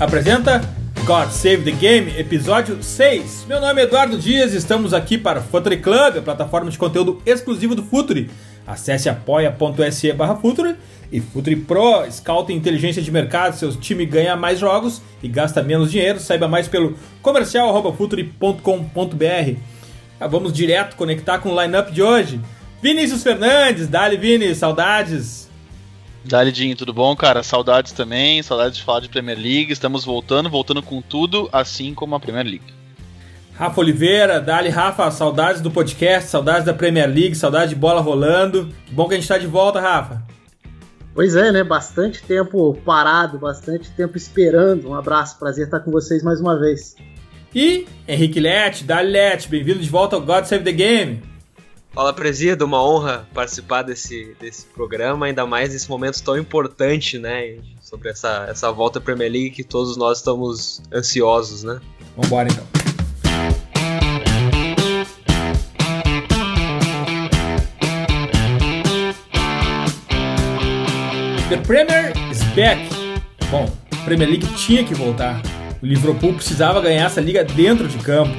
Apresenta God Save the Game, episódio 6. Meu nome é Eduardo Dias estamos aqui para Futuri Club, a plataforma de conteúdo exclusivo do Futuri. Acesse apoia.se barra Futuri e Futuri Pro, Scout inteligência de mercado, seu time ganha mais jogos e gasta menos dinheiro. Saiba mais pelo comercial.futuri.com.br. Ah, vamos direto conectar com o lineup de hoje. Vinícius Fernandes, Dali Vini, saudades. Dali Dinho, tudo bom, cara? Saudades também, saudades de falar de Premier League. Estamos voltando, voltando com tudo, assim como a Premier League. Rafa Oliveira, Dali Rafa, saudades do podcast, saudades da Premier League, saudades de bola rolando. Que bom que a gente está de volta, Rafa. Pois é, né? Bastante tempo parado, bastante tempo esperando. Um abraço, prazer estar com vocês mais uma vez. E Henrique Lete, Dali Lete, bem-vindo de volta ao God Save the Game. Fala, Presídio, uma honra participar desse, desse programa, ainda mais nesse momento tão importante, né? Sobre essa, essa volta à Premier League que todos nós estamos ansiosos, né? Vambora então. The Premier is back. Bom, a Premier League tinha que voltar. O Liverpool precisava ganhar essa liga dentro de campo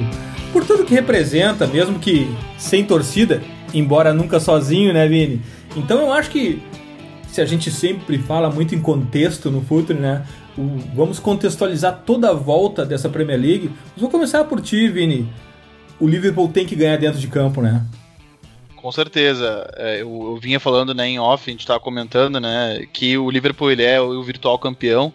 por tudo que representa, mesmo que sem torcida, embora nunca sozinho, né, Vini? Então eu acho que se a gente sempre fala muito em contexto no futuro, né? Vamos contextualizar toda a volta dessa Premier League. Vou começar por ti, Vini. O Liverpool tem que ganhar dentro de campo, né? Com certeza. É, eu, eu vinha falando né, em off, a gente estava comentando né, que o Liverpool ele é o virtual campeão.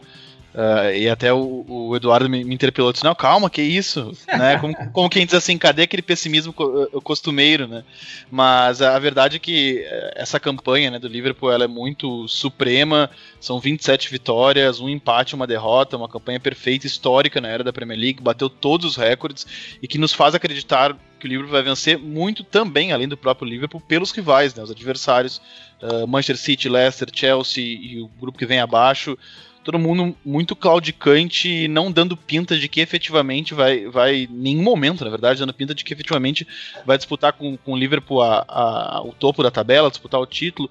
Uh, e até o, o Eduardo me, me, interpelou disse, não, calma, que isso, né? Como, como quem diz assim, cadê aquele pessimismo eh, costumeiro, né? Mas a verdade é que eh, essa campanha né, do Liverpool ela é muito suprema, são 27 vitórias, um empate, uma derrota, uma campanha perfeita, histórica na era da Premier League, bateu todos os recordes e que nos faz acreditar que o Liverpool vai vencer muito também, além do próprio Liverpool, pelos rivais, né, os adversários, uh, Manchester City, Leicester, Chelsea e o grupo que vem abaixo todo mundo muito claudicante e não dando pinta de que efetivamente vai, vai, nenhum momento, na verdade, dando pinta de que efetivamente vai disputar com, com o Liverpool a, a, o topo da tabela, disputar o título.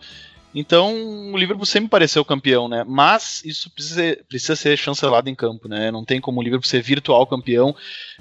Então, o Liverpool sempre pareceu campeão, né? Mas isso precisa ser, precisa ser chancelado em campo, né? Não tem como o Liverpool ser virtual campeão.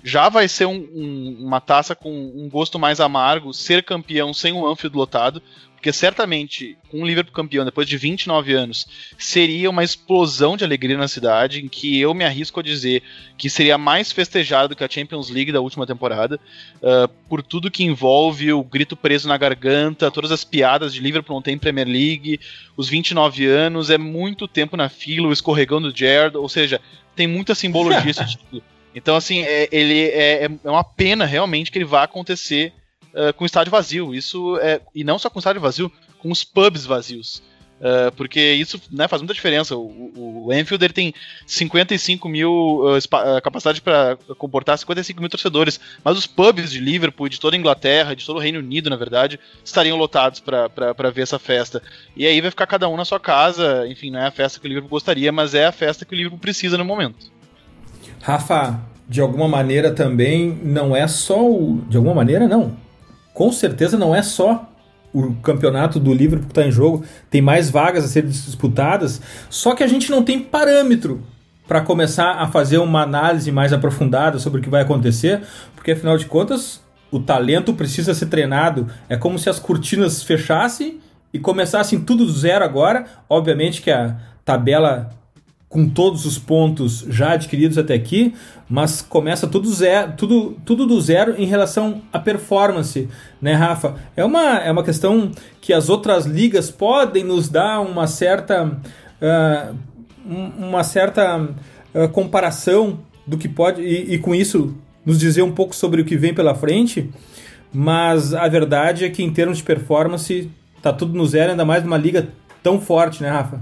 Já vai ser um, um, uma taça com um gosto mais amargo ser campeão sem o Anfield lotado, porque certamente, com o Liverpool campeão depois de 29 anos, seria uma explosão de alegria na cidade, em que eu me arrisco a dizer que seria mais festejado que a Champions League da última temporada, uh, por tudo que envolve o grito preso na garganta, todas as piadas de Liverpool não tem Premier League, os 29 anos, é muito tempo na fila, o escorregão do Jared, ou seja, tem muita simbologia esse título. Então, assim, é, ele é, é uma pena realmente que ele vá acontecer uh, com estádio vazio. Isso é, e não só com estádio vazio, com os pubs vazios. Uh, porque isso né, faz muita diferença. O, o, o Anfield ele tem 55 mil uh, capacidade para comportar 55 mil torcedores, mas os pubs de Liverpool, de toda a Inglaterra, de todo o Reino Unido, na verdade, estariam lotados para ver essa festa. E aí vai ficar cada um na sua casa. Enfim, não é a festa que o Liverpool gostaria, mas é a festa que o Liverpool precisa no momento. Rafa, de alguma maneira também não é só o. De alguma maneira, não com certeza não é só o campeonato do Liverpool que está em jogo, tem mais vagas a serem disputadas, só que a gente não tem parâmetro para começar a fazer uma análise mais aprofundada sobre o que vai acontecer, porque afinal de contas o talento precisa ser treinado. É como se as cortinas fechassem e começassem tudo do zero agora. Obviamente que a tabela com todos os pontos já adquiridos até aqui, mas começa tudo, zero, tudo, tudo do zero em relação à performance, né, Rafa? É uma, é uma questão que as outras ligas podem nos dar uma certa, uh, uma certa uh, comparação do que pode, e, e com isso nos dizer um pouco sobre o que vem pela frente, mas a verdade é que em termos de performance tá tudo no zero, ainda mais numa liga tão forte, né, Rafa?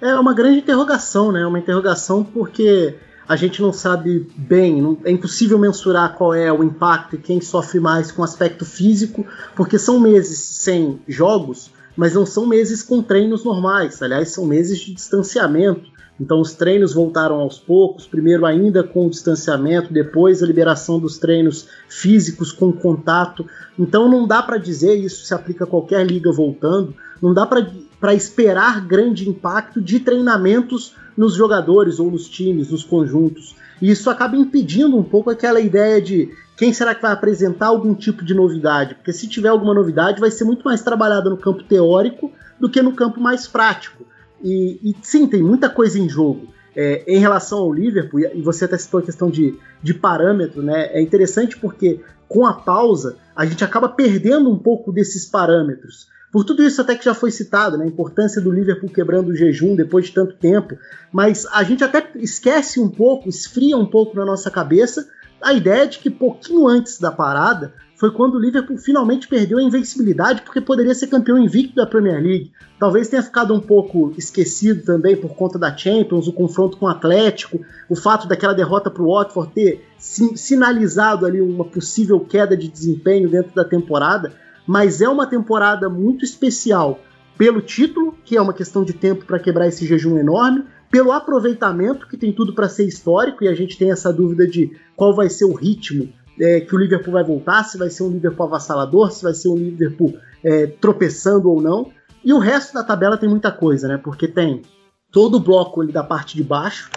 É uma grande interrogação, né? Uma interrogação porque a gente não sabe bem, não, é impossível mensurar qual é o impacto e quem sofre mais com aspecto físico, porque são meses sem jogos, mas não são meses com treinos normais. Aliás, são meses de distanciamento. Então os treinos voltaram aos poucos, primeiro ainda com o distanciamento, depois a liberação dos treinos físicos com contato. Então não dá para dizer isso se aplica a qualquer liga voltando, não dá para para esperar grande impacto de treinamentos nos jogadores ou nos times, nos conjuntos. E isso acaba impedindo um pouco aquela ideia de quem será que vai apresentar algum tipo de novidade? Porque se tiver alguma novidade, vai ser muito mais trabalhada no campo teórico do que no campo mais prático. E, e sim, tem muita coisa em jogo. É, em relação ao Liverpool, e você até citou a questão de, de parâmetro, né? É interessante porque com a pausa a gente acaba perdendo um pouco desses parâmetros. Por tudo isso até que já foi citado, né, a importância do Liverpool quebrando o jejum depois de tanto tempo, mas a gente até esquece um pouco, esfria um pouco na nossa cabeça a ideia de que pouquinho antes da parada foi quando o Liverpool finalmente perdeu a invencibilidade porque poderia ser campeão invicto da Premier League. Talvez tenha ficado um pouco esquecido também por conta da Champions, o confronto com o Atlético, o fato daquela derrota para o Watford ter sinalizado ali uma possível queda de desempenho dentro da temporada mas é uma temporada muito especial pelo título, que é uma questão de tempo para quebrar esse jejum enorme, pelo aproveitamento, que tem tudo para ser histórico, e a gente tem essa dúvida de qual vai ser o ritmo é, que o Liverpool vai voltar, se vai ser um Liverpool avassalador, se vai ser um Liverpool é, tropeçando ou não. E o resto da tabela tem muita coisa, né? Porque tem todo o bloco ali da parte de baixo,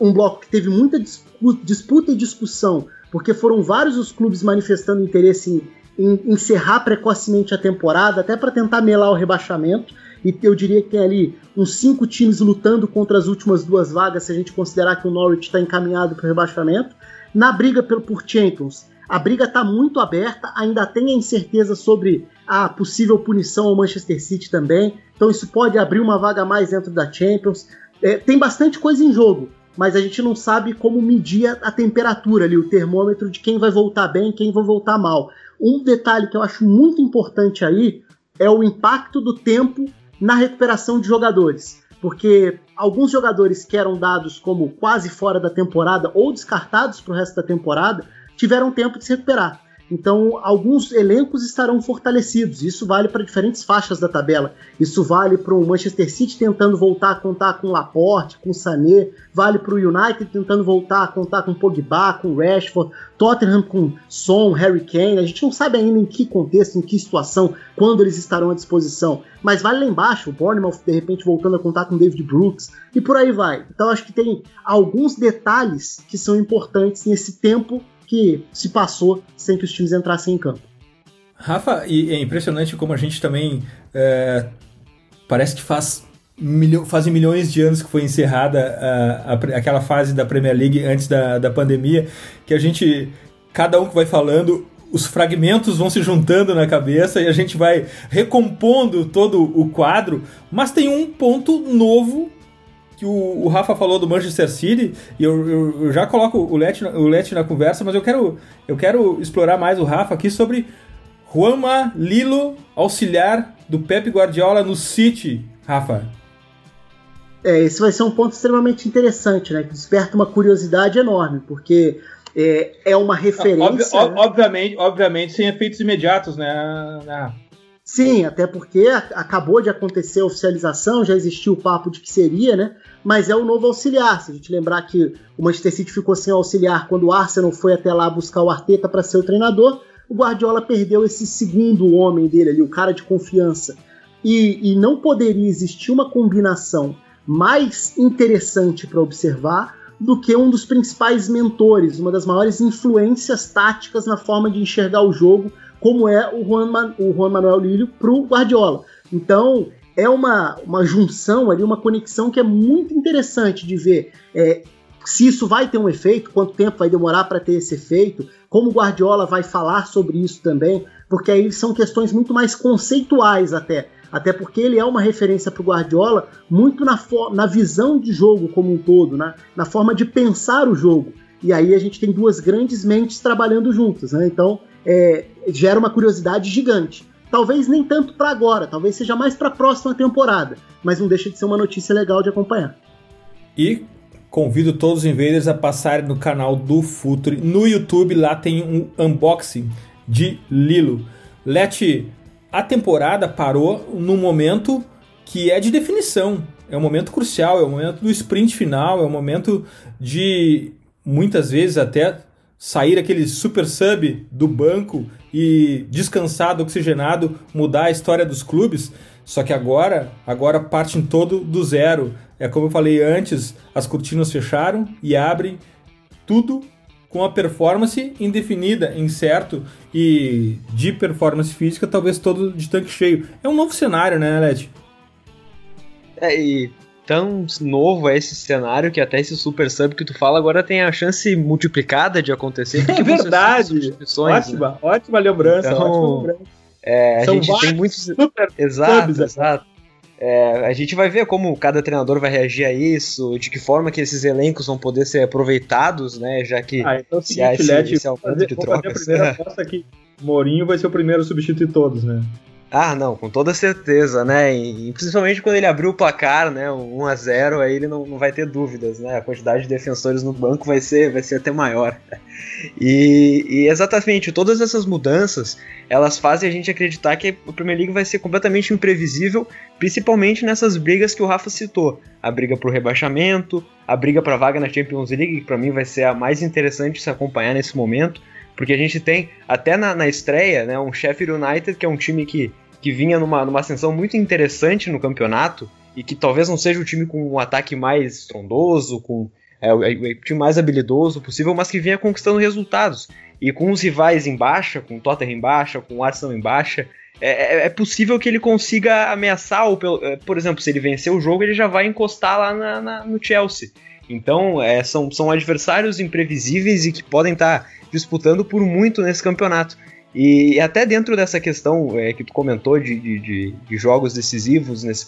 um bloco que teve muita disputa e discussão, porque foram vários os clubes manifestando interesse em encerrar precocemente a temporada, até para tentar melar o rebaixamento. E eu diria que tem ali uns cinco times lutando contra as últimas duas vagas, se a gente considerar que o Norwich está encaminhado para o rebaixamento. Na briga pelo, por Champions, a briga está muito aberta, ainda tem a incerteza sobre a possível punição ao Manchester City também. Então isso pode abrir uma vaga mais dentro da Champions. É, tem bastante coisa em jogo, mas a gente não sabe como medir a temperatura ali, o termômetro de quem vai voltar bem quem vai voltar mal. Um detalhe que eu acho muito importante aí é o impacto do tempo na recuperação de jogadores. Porque alguns jogadores que eram dados como quase fora da temporada ou descartados para o resto da temporada tiveram tempo de se recuperar. Então, alguns elencos estarão fortalecidos. Isso vale para diferentes faixas da tabela. Isso vale para o Manchester City tentando voltar a contar com Laporte, com Sané. Vale para o United tentando voltar a contar com Pogba, com Rashford. Tottenham com Son, Harry Kane. A gente não sabe ainda em que contexto, em que situação, quando eles estarão à disposição. Mas vale lá embaixo, o Bournemouth de repente voltando a contar com David Brooks. E por aí vai. Então, acho que tem alguns detalhes que são importantes nesse tempo que se passou sem que os times entrassem em campo. Rafa, e é impressionante como a gente também é, parece que faz milho, fazem milhões de anos que foi encerrada a, a, aquela fase da Premier League antes da, da pandemia, que a gente, cada um que vai falando, os fragmentos vão se juntando na cabeça e a gente vai recompondo todo o quadro, mas tem um ponto novo que o, o, Rafa falou do Manchester City, e eu, eu, eu já coloco o Let, o Let na conversa, mas eu quero, eu quero explorar mais o Rafa aqui sobre Juanma Lilo, auxiliar do Pep Guardiola no City, Rafa. É, esse vai ser um ponto extremamente interessante, né? Que desperta uma curiosidade enorme, porque é, é uma referência. Ob, ob, obviamente, obviamente, sem efeitos imediatos, né? né? Sim, até porque acabou de acontecer a oficialização, já existiu o papo de que seria, né? Mas é o novo auxiliar. Se a gente lembrar que o Manchester City ficou sem auxiliar quando o Arsenal foi até lá buscar o Arteta para ser o treinador, o Guardiola perdeu esse segundo homem dele ali, o cara de confiança. E, e não poderia existir uma combinação mais interessante para observar do que um dos principais mentores, uma das maiores influências táticas na forma de enxergar o jogo como é o Juan, o Juan Manuel Lírio para o Guardiola. Então, é uma, uma junção ali, uma conexão que é muito interessante de ver é, se isso vai ter um efeito, quanto tempo vai demorar para ter esse efeito, como o Guardiola vai falar sobre isso também, porque aí são questões muito mais conceituais até. Até porque ele é uma referência para o Guardiola muito na, na visão de jogo como um todo, né? na forma de pensar o jogo. E aí a gente tem duas grandes mentes trabalhando juntas. Né? Então é, gera uma curiosidade gigante. Talvez nem tanto para agora, talvez seja mais para a próxima temporada, mas não deixa de ser uma notícia legal de acompanhar. E convido todos os invaders a passarem no canal do Futre no YouTube, lá tem um unboxing de Lilo. Let, a temporada parou num momento que é de definição, é um momento crucial, é o um momento do sprint final, é um momento de muitas vezes até sair aquele super sub do banco e descansado, oxigenado, mudar a história dos clubes. Só que agora, agora partem todo do zero. É como eu falei antes, as cortinas fecharam e abrem tudo com a performance indefinida, incerto e de performance física, talvez todo de tanque cheio. É um novo cenário, né, Led? É, e tão novo é esse cenário que até esse super sub que tu fala agora tem a chance multiplicada de acontecer. É verdade. Ótima, né? ótima lembrança. Então, ótima lembrança. É, a gente tem muitos. Super exato, subs, exato. É, a gente vai ver como cada treinador vai reagir a isso, de que forma que esses elencos vão poder ser aproveitados, né? Já que ah, então, é se há esse, Led, esse aumento fazer, de trocas. Fazer a primeira aposta que Mourinho vai ser o primeiro a substituir todos, né? Ah, não, com toda certeza, né? E, principalmente quando ele abriu o placar, né? 1 a 0 aí ele não, não vai ter dúvidas, né? A quantidade de defensores no banco vai ser, vai ser até maior. E, e, exatamente, todas essas mudanças, elas fazem a gente acreditar que a Premier League vai ser completamente imprevisível, principalmente nessas brigas que o Rafa citou. A briga pro rebaixamento, a briga pra vaga na Champions League, que para mim vai ser a mais interessante se acompanhar nesse momento, porque a gente tem, até na, na estreia, né, um Sheffield United, que é um time que que vinha numa, numa ascensão muito interessante no campeonato e que talvez não seja o time com um ataque mais estrondoso, com é, o, é, o time mais habilidoso possível, mas que vinha conquistando resultados. E com os rivais em baixa, com o Tottenham em baixa, com o Arsenal em baixa, é, é, é possível que ele consiga ameaçar, ou, é, por exemplo, se ele vencer o jogo, ele já vai encostar lá na, na, no Chelsea. Então, é, são, são adversários imprevisíveis e que podem estar tá disputando por muito nesse campeonato. E até dentro dessa questão é, que tu comentou de, de, de, jogos decisivos nesse,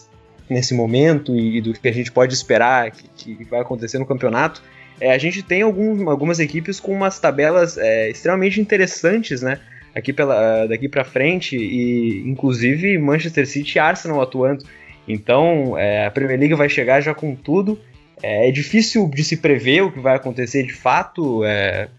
nesse momento e, e, do que a gente pode esperar que, que vai acontecer no campeonato, é, a gente tem algum, algumas equipes com umas tabelas é, extremamente interessantes, né? Aqui pela, daqui para frente, e inclusive Manchester City e Arsenal atuando. Então é, a Premier League vai chegar já com tudo. É, é difícil de se prever o que vai acontecer de fato. É,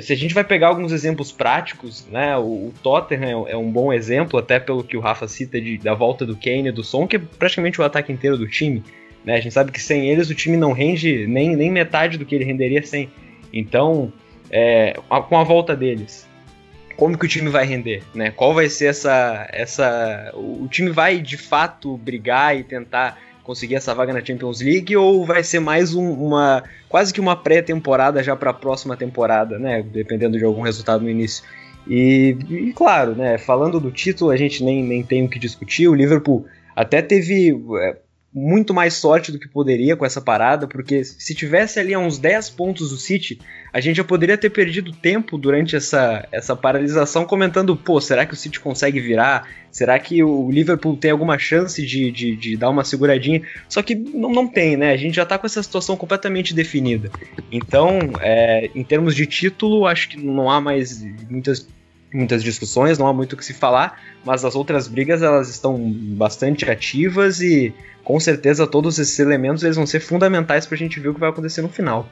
se a gente vai pegar alguns exemplos práticos, né, o, o Tottenham é, é, um bom exemplo, até pelo que o Rafa cita de, da volta do Kane e do Son, que é praticamente o ataque inteiro do time. Né? A gente sabe que sem eles o time não rende nem, nem metade do que ele renderia sem. Então, é, com a volta deles, como que o time vai render? Né? Qual vai ser essa, essa. O time vai de fato brigar e tentar conseguir essa vaga na Champions League ou vai ser mais um, uma quase que uma pré-temporada já para a próxima temporada, né? Dependendo de algum resultado no início. E, e, claro, né? Falando do título, a gente nem, nem tem o que discutir. O Liverpool até teve é, muito mais sorte do que poderia com essa parada, porque se tivesse ali a uns 10 pontos do City, a gente já poderia ter perdido tempo durante essa, essa paralisação comentando, pô, será que o City consegue virar? Será que o Liverpool tem alguma chance de, de, de dar uma seguradinha? Só que não, não tem, né? A gente já tá com essa situação completamente definida. Então, é, em termos de título, acho que não há mais muitas muitas discussões, não há muito o que se falar, mas as outras brigas elas estão bastante ativas e com certeza todos esses elementos eles vão ser fundamentais para a gente ver o que vai acontecer no final.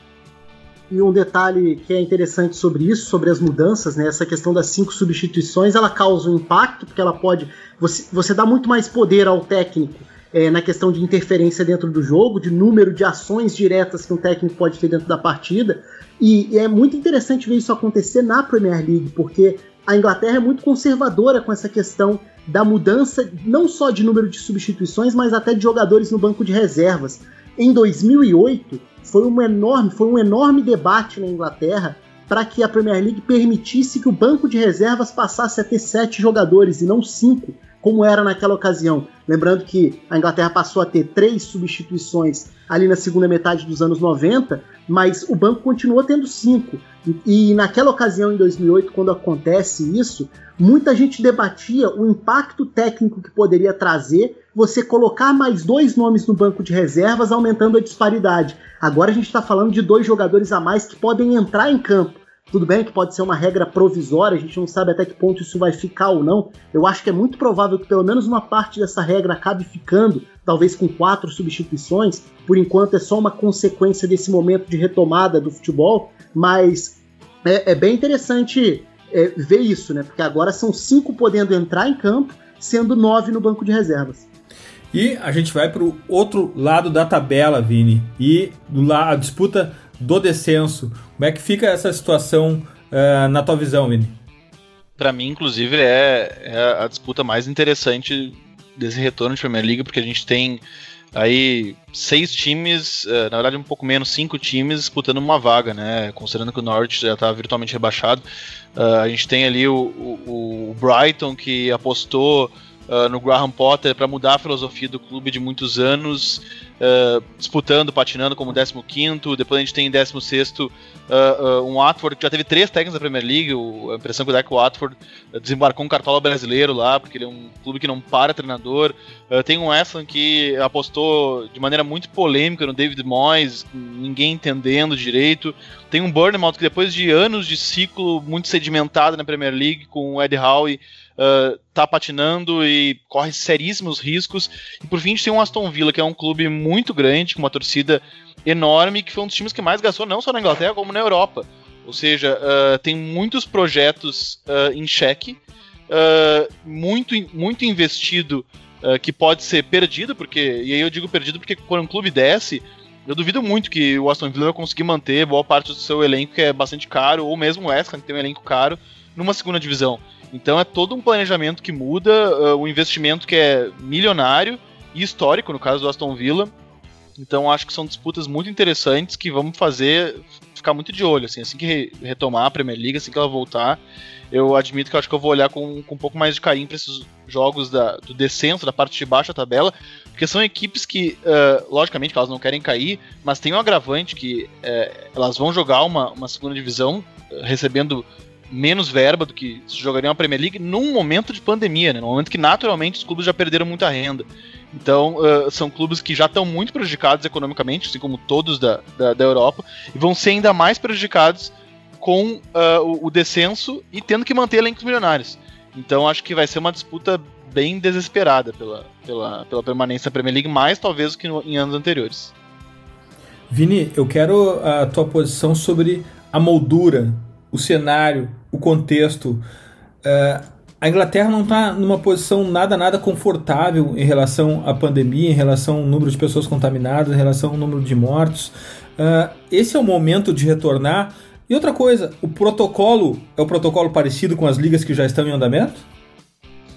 E um detalhe que é interessante sobre isso, sobre as mudanças, né? Essa questão das cinco substituições, ela causa um impacto, porque ela pode. Você, você dá muito mais poder ao técnico é, na questão de interferência dentro do jogo, de número de ações diretas que um técnico pode ter dentro da partida. E, e é muito interessante ver isso acontecer na Premier League, porque a Inglaterra é muito conservadora com essa questão da mudança não só de número de substituições, mas até de jogadores no banco de reservas. Em 2008 foi um enorme, foi um enorme debate na Inglaterra para que a Premier League permitisse que o banco de reservas passasse a ter sete jogadores e não cinco, como era naquela ocasião. Lembrando que a Inglaterra passou a ter três substituições ali na segunda metade dos anos 90, mas o banco continua tendo cinco. E, e naquela ocasião, em 2008, quando acontece isso, muita gente debatia o impacto técnico que poderia trazer você colocar mais dois nomes no banco de reservas, aumentando a disparidade. Agora a gente está falando de dois jogadores a mais que podem entrar em campo. Tudo bem que pode ser uma regra provisória, a gente não sabe até que ponto isso vai ficar ou não. Eu acho que é muito provável que pelo menos uma parte dessa regra acabe ficando, talvez com quatro substituições. Por enquanto é só uma consequência desse momento de retomada do futebol, mas é, é bem interessante é, ver isso, né? Porque agora são cinco podendo entrar em campo, sendo nove no banco de reservas. E a gente vai para o outro lado da tabela, Vini, e a disputa do descenso. Como é que fica essa situação uh, na tua visão, Vini? Para mim, inclusive, é, é, a disputa mais interessante desse retorno de Premier League, porque a gente tem aí seis times, uh, na verdade um pouco menos, cinco times disputando uma vaga, né? Considerando que o Norwich já está virtualmente rebaixado. Uh, a gente tem ali o, o, o Brighton que apostou uh, no Graham Potter para mudar a filosofia do clube de muitos anos, uh, disputando, patinando como 15. Depois a gente tem em 16 uh, uh, um Watford que já teve três técnicos da Premier League. O, a impressão que dá é que o Watford desembarcou um cartola brasileiro lá, porque ele é um clube que não para treinador. Uh, tem um Ham que apostou de maneira muito polêmica no David Moyes, ninguém entendendo direito. Tem um Bournemouth que depois de anos de ciclo muito sedimentado na Premier League com o Ed Howe uh, tá patinando e corre seríssimos riscos. E por fim a gente tem um Aston Villa, que é um clube muito grande, com uma torcida enorme, que foi um dos times que mais gastou, não só na Inglaterra, como na Europa. Ou seja, uh, tem muitos projetos uh, em xeque, muito, muito investido que pode ser perdido, porque, e aí eu digo perdido porque quando um clube desce, eu duvido muito que o Aston Villa vai conseguir manter boa parte do seu elenco, que é bastante caro, ou mesmo o West Ham, que tem um elenco caro, numa segunda divisão. Então é todo um planejamento que muda, uh, o investimento que é milionário e histórico, no caso do Aston Villa. Então acho que são disputas muito interessantes que vamos fazer ficar muito de olho. Assim, assim que re retomar a Premier League, assim que ela voltar, eu admito que eu acho que eu vou olhar com, com um pouco mais de carinho para esses jogos da, do descenso, da parte de baixo da tabela, porque são equipes que, uh, logicamente, elas não querem cair, mas tem um agravante que uh, elas vão jogar uma, uma segunda divisão, uh, recebendo menos verba do que se jogaria uma Premier League num momento de pandemia, né? No momento que naturalmente os clubes já perderam muita renda. Então, uh, são clubes que já estão muito prejudicados economicamente, assim como todos da, da, da, Europa, e vão ser ainda mais prejudicados com uh, o, o, descenso e tendo que manter elencos milionários. Então, acho que vai ser uma disputa bem desesperada pela, pela, pela permanência na Premier League, mais talvez do que no, em anos anteriores. Vini, eu quero a tua posição sobre a moldura, o cenário o contexto. Uh, a Inglaterra não está numa posição nada, nada confortável em relação à pandemia, em relação ao número de pessoas contaminadas, em relação ao número de mortos. Uh, esse é o momento de retornar. E outra coisa, o protocolo é o protocolo parecido com as ligas que já estão em andamento?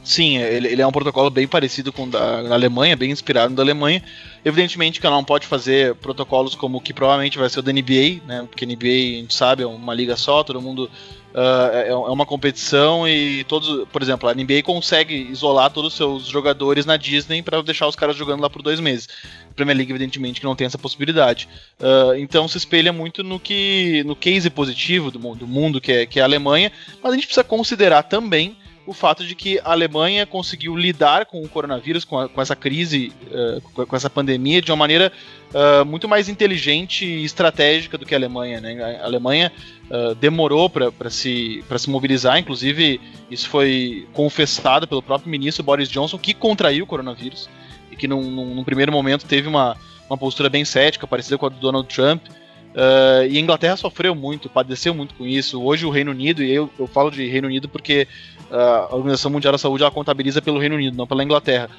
Sim, ele, ele, é um protocolo bem parecido com o da, da Alemanha, bem inspirado da Alemanha. Evidentemente que ela não pode fazer protocolos como o que provavelmente vai ser o da NBA, né? Porque NBA, a gente sabe, é uma liga só, todo mundo Uh, é, é, uma competição e todos, por exemplo, a NBA consegue isolar todos os seus jogadores na Disney para deixar os caras jogando lá por dois meses. A Premier League, evidentemente, que não tem essa possibilidade. Uh, então se espelha muito no que no case positivo do do mundo que, é, que é a Alemanha, mas a gente precisa considerar também o fato de que a Alemanha conseguiu lidar com o coronavírus, com, a, com essa crise, uh, com, essa pandemia, de uma maneira uh, muito mais inteligente e estratégica do que a Alemanha. Né? A Alemanha uh, demorou para se, se mobilizar, inclusive isso foi confessado pelo próprio ministro Boris Johnson, que contraiu o coronavírus e que num, num, num primeiro momento teve uma, uma postura bem cética, parecida com a do Donald Trump. Uh, e a Inglaterra sofreu muito, padeceu muito com isso. Hoje o Reino Unido, e eu, eu falo de Reino Unido porque a Organização Mundial da Saúde ela contabiliza pelo Reino Unido, não pela Inglaterra.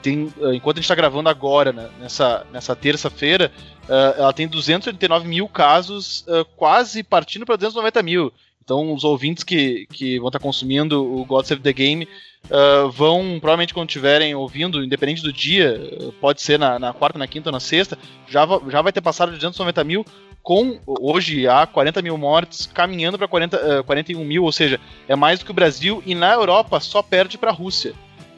Tem, uh, enquanto a gente está gravando agora, né, nessa, nessa terça-feira, ela tem 289 mil casos, quase partindo para 290 mil. Então, os ouvintes que, que vão estar consumindo o God Save the Game uh, vão, provavelmente, quando estiverem ouvindo, independente do dia, pode ser na, na quarta, na quinta na sexta, já, já vai ter passado de 290 mil, com hoje há 40 mil mortes, caminhando para uh, 41 mil, ou seja, é mais do que o Brasil, e na Europa só perde para a Rússia.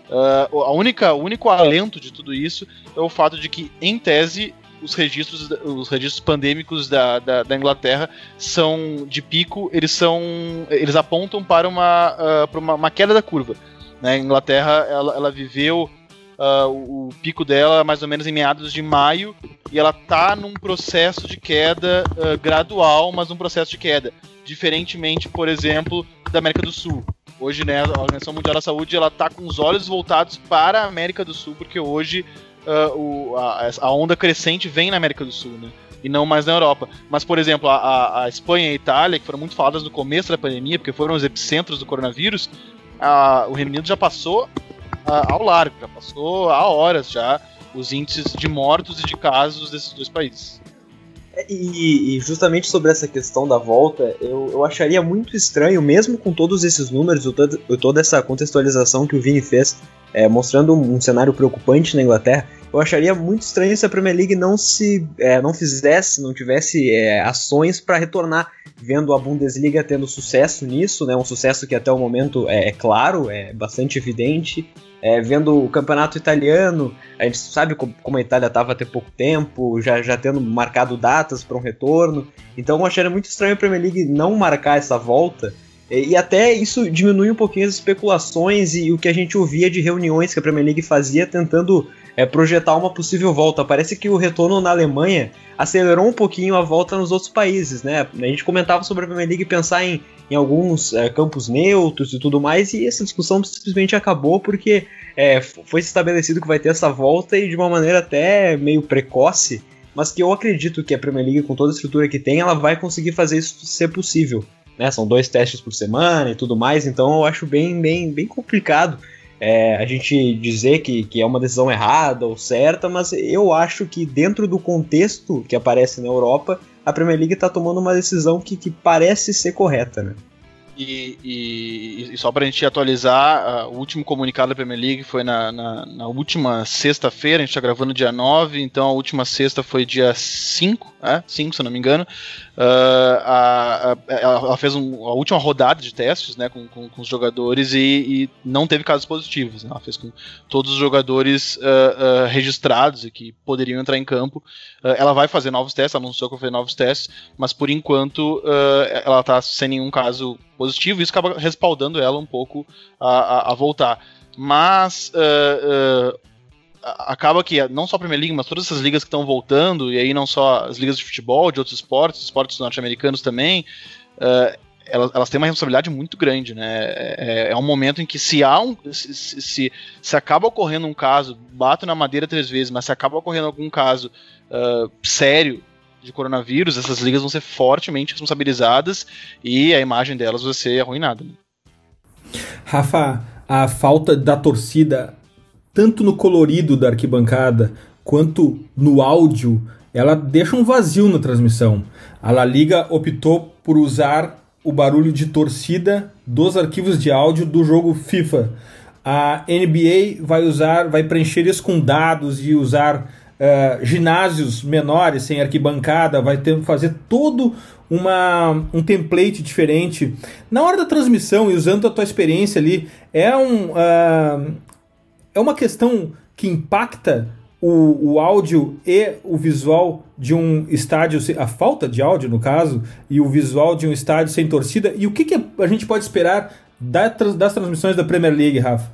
Uh, a única, o único alento de tudo isso é o fato de que, em tese, os registros, os registros pandêmicos da, da, da Inglaterra são de pico, eles são. eles apontam para uma, uh, para uma, uma, queda da curva. Né? A Inglaterra ela, ela viveu uh, o, pico dela mais ou menos em meados de maio e ela tá num processo de queda uh, gradual, mas um processo de queda. Diferentemente, por exemplo, da América do Sul. Hoje, né, a Organização Mundial da Saúde ela tá com os olhos voltados para a América do Sul, porque hoje uh, o, a, a, onda crescente vem na América do Sul, né? E não mais na Europa. Mas, por exemplo, a, a Espanha e a Itália, que foram muito faladas no começo da pandemia, porque foram os epicentros do coronavírus, a, o Reino Unido já passou ao largo, já passou há horas já os índices de mortos e de casos desses dois países. E, e, justamente sobre essa questão da volta, eu, eu acharia muito estranho, mesmo com todos esses números e toda essa contextualização que o Vini fez é, mostrando um, um, cenário preocupante na Inglaterra. Eu acharia muito estranho se a Premier League não se é, não fizesse, não tivesse é, ações para retornar, vendo a Bundesliga tendo sucesso nisso, né, um sucesso que até o momento é, é claro, é bastante evidente. É, vendo o campeonato italiano, a gente sabe como a Itália estava até pouco tempo, já, já tendo marcado datas para um retorno. Então eu acharia muito estranho a Premier League não marcar essa volta. E, e até isso diminui um pouquinho as especulações e o que a gente ouvia de reuniões que a Premier League fazia tentando é, projetar uma possível volta. Parece que o retorno na Alemanha acelerou um pouquinho a volta nos outros países, né? A gente comentava sobre a Premier League pensar em, em alguns é, campos neutros e tudo mais, e essa discussão simplesmente acabou porque é, foi estabelecido que vai ter essa volta e de uma maneira até meio precoce, mas que eu acredito que a Premier League, com toda a estrutura que tem, ela vai conseguir fazer isso ser possível. Né? São dois testes por semana e tudo mais, então eu acho bem, bem, bem complicado é, a gente dizer que, que é uma decisão errada ou certa, mas eu acho que dentro do contexto que aparece na Europa, a Premier League está tomando uma decisão que, que parece ser correta, né? E, e, e, só gente atualizar, uh, o último comunicado da Premier League foi na, na, na última sexta-feira, a gente está gravando dia 9, então a última sexta foi dia 5, é? 5 se eu não me engano. Uh, a, a, ela fez um, a última rodada de testes né, com, com, com os jogadores e, e, não teve casos positivos. Né? Ela fez com todos os jogadores uh, registrados e que poderiam entrar em campo. ela vai fazer novos testes, anunciou que vai fazer novos testes, mas por enquanto ela está sem nenhum caso positivo, isso acaba respaldando ela um pouco a, a, voltar. Mas uh, uh, acaba que não só a Premier League, mas todas essas ligas que estão voltando, e aí não só as ligas de futebol, de outros esportes, esportes norte-americanos também, uh, elas, elas, têm uma responsabilidade muito grande, né? É, é um momento em que se há um. Se, se, se, acaba ocorrendo um caso, bato na madeira três vezes, mas se acaba ocorrendo algum caso uh, sério de coronavírus, essas ligas vão ser fortemente responsabilizadas e a imagem delas vai ser arruinada. Né? Rafa, a falta da torcida, tanto no colorido da arquibancada quanto no áudio, ela deixa um vazio na transmissão. A La Liga optou por usar o barulho de torcida dos arquivos de áudio do jogo FIFA. A NBA vai usar, vai preencher isso com dados e usar uh, ginásios menores, sem arquibancada, vai ter fazer todo uma, um template diferente. Na hora da transmissão e usando a tua experiência ali, é, um, uh, é uma questão que impacta o, o áudio e o visual de um estádio, a falta de áudio no caso, e o visual de um estádio sem torcida. E o que, que a gente pode esperar das transmissões da Premier League, Rafa?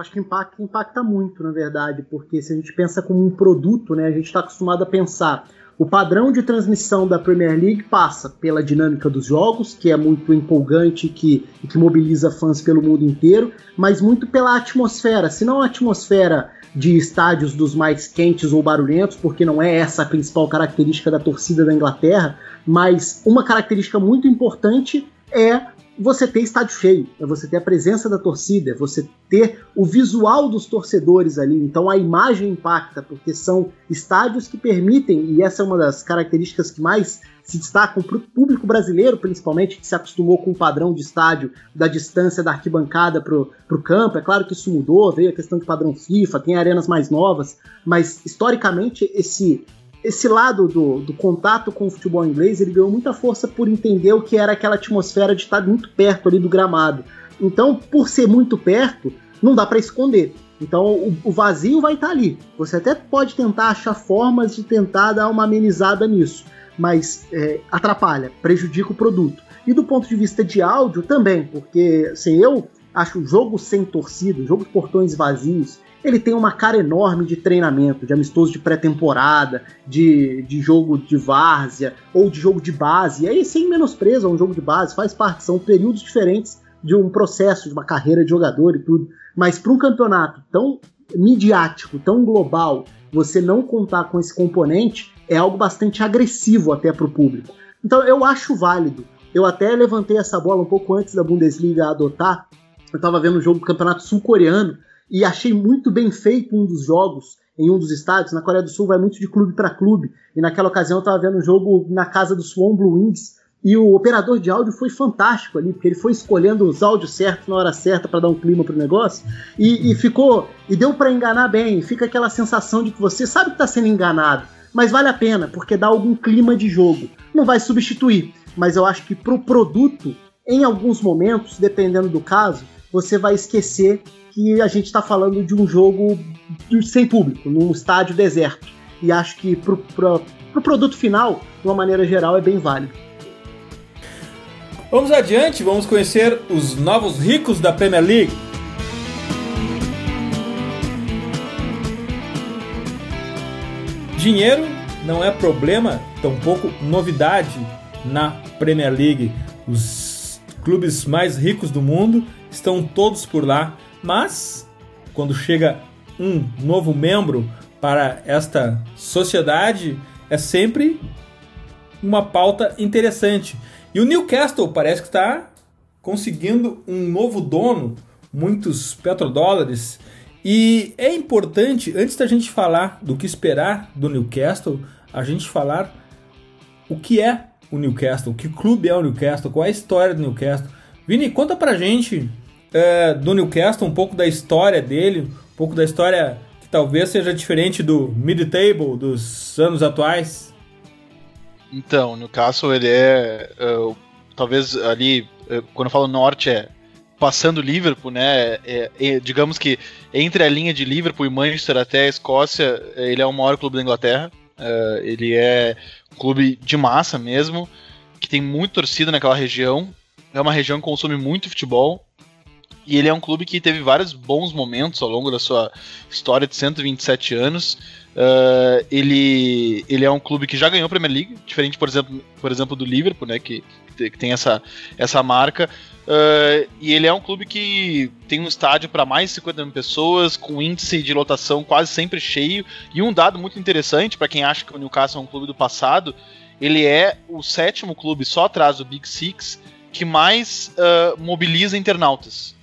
acho que impacta, impacta muito, na verdade, porque se a gente pensa como um produto, né, a gente está acostumado a pensar. O padrão de transmissão da Premier League passa pela dinâmica dos jogos, que é muito empolgante que, e que mobiliza fãs pelo mundo inteiro, mas muito pela atmosfera. Se não a atmosfera de estádios dos mais quentes ou barulhentos, porque não é essa a principal característica da torcida da Inglaterra, mas uma característica muito importante é você ter estádio cheio, é você ter a presença da torcida, é você ter o visual dos torcedores ali. Então a imagem impacta, porque são estádios que permitem, e essa é uma das características que mais se destacam para o público brasileiro, principalmente, que se acostumou com o padrão de estádio da distância da arquibancada para o campo. É claro que isso mudou, veio a questão de padrão FIFA, tem arenas mais novas, mas historicamente esse esse lado do, do contato com o futebol inglês ele ganhou muita força por entender o que era aquela atmosfera de estar muito perto ali do gramado. Então, por ser muito perto, não dá para esconder. Então, o, o, vazio vai estar ali. Você até pode tentar achar formas de tentar dar uma amenizada nisso, mas é, atrapalha, prejudica o produto. E do ponto de vista de áudio também, porque assim, eu acho o jogo sem torcida, jogo de portões vazios, ele tem uma cara enorme de treinamento, de amistoso de pré-temporada, de, de jogo de várzea ou de jogo de base. E aí, sem menosprezo a um jogo de base, faz parte, são períodos diferentes de um processo, de uma carreira de jogador e tudo. Mas para um campeonato tão midiático, tão global, você não contar com esse componente é algo bastante agressivo até para o público. Então eu acho válido. Eu até levantei essa bola um pouco antes da Bundesliga adotar. Eu estava vendo o jogo do campeonato sul-coreano e achei muito bem feito um dos jogos em um dos estádios. Na Coreia do Sul vai muito de clube para clube, e naquela ocasião eu estava vendo um jogo na casa do Swan Blue Wings, E o operador de áudio foi fantástico ali, porque ele foi escolhendo os áudios certos na hora certa para dar um clima pro negócio. E, e ficou. E deu para enganar bem. Fica aquela sensação de que você sabe que tá sendo enganado. Mas vale a pena, porque dá algum clima de jogo. Não vai substituir. Mas eu acho que pro produto, em alguns momentos, dependendo do caso, você vai esquecer que a gente está falando de um jogo sem público, num estádio deserto. E acho que pro, pro, pro produto final, de uma maneira geral, é bem válido. Vamos adiante, vamos conhecer os novos ricos da Premier League. Dinheiro não é problema, tampouco novidade na Premier League. Os clubes mais ricos do mundo estão todos por lá, mas quando chega um novo membro para esta sociedade, é sempre uma pauta interessante. E o Newcastle parece que está conseguindo um novo dono, muitos petrodólares. E é importante, antes da gente falar do que esperar do Newcastle, a gente falar o que é o Newcastle, que clube é o Newcastle, qual é a história do Newcastle. Vini, conta pra gente é, do Newcastle, um pouco da história dele, um pouco da história que talvez seja diferente do mid-table dos anos atuais. Então, o Newcastle, ele é. Uh, talvez ali, uh, quando eu falo norte, é passando Liverpool, né? É, é, digamos que entre a linha de Liverpool e Manchester até a Escócia, ele é o maior clube da Inglaterra. Uh, ele é um clube de massa mesmo, que tem muito torcida naquela região. É uma região que consome muito futebol. E ele é um clube que teve vários bons momentos ao longo da sua história de 127 anos. Uh, ele, ele é um clube que já ganhou a Premier League, diferente, por exemplo, por exemplo do Liverpool, né, que, que tem essa, essa marca. Uh, e ele é um clube que tem um estádio para mais de 50 mil pessoas, com índice de lotação quase sempre cheio. E um dado muito interessante para quem acha que o Newcastle é um clube do passado, ele é o sétimo clube só atrás do Big Six que mais uh, mobiliza internautas.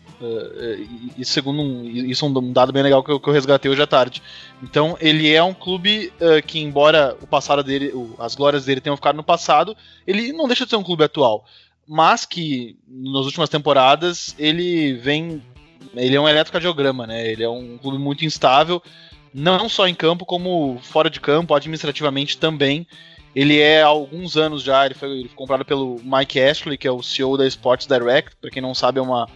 E, segundo um, isso é um dado bem legal que eu, que eu, resgatei hoje à tarde. Então ele é um clube uh, que, embora o passado dele, o, as glórias dele tenham ficado no passado, ele não deixa de ser um clube atual. Mas que nas últimas temporadas ele vem. Ele é um eletrocardiograma, né? Ele é um clube muito instável, não só em campo, como fora de campo, administrativamente também. Ele é há alguns anos já, ele foi, ele foi comprado pelo Mike Ashley, que é o CEO da Sports Direct, para quem não sabe, é uma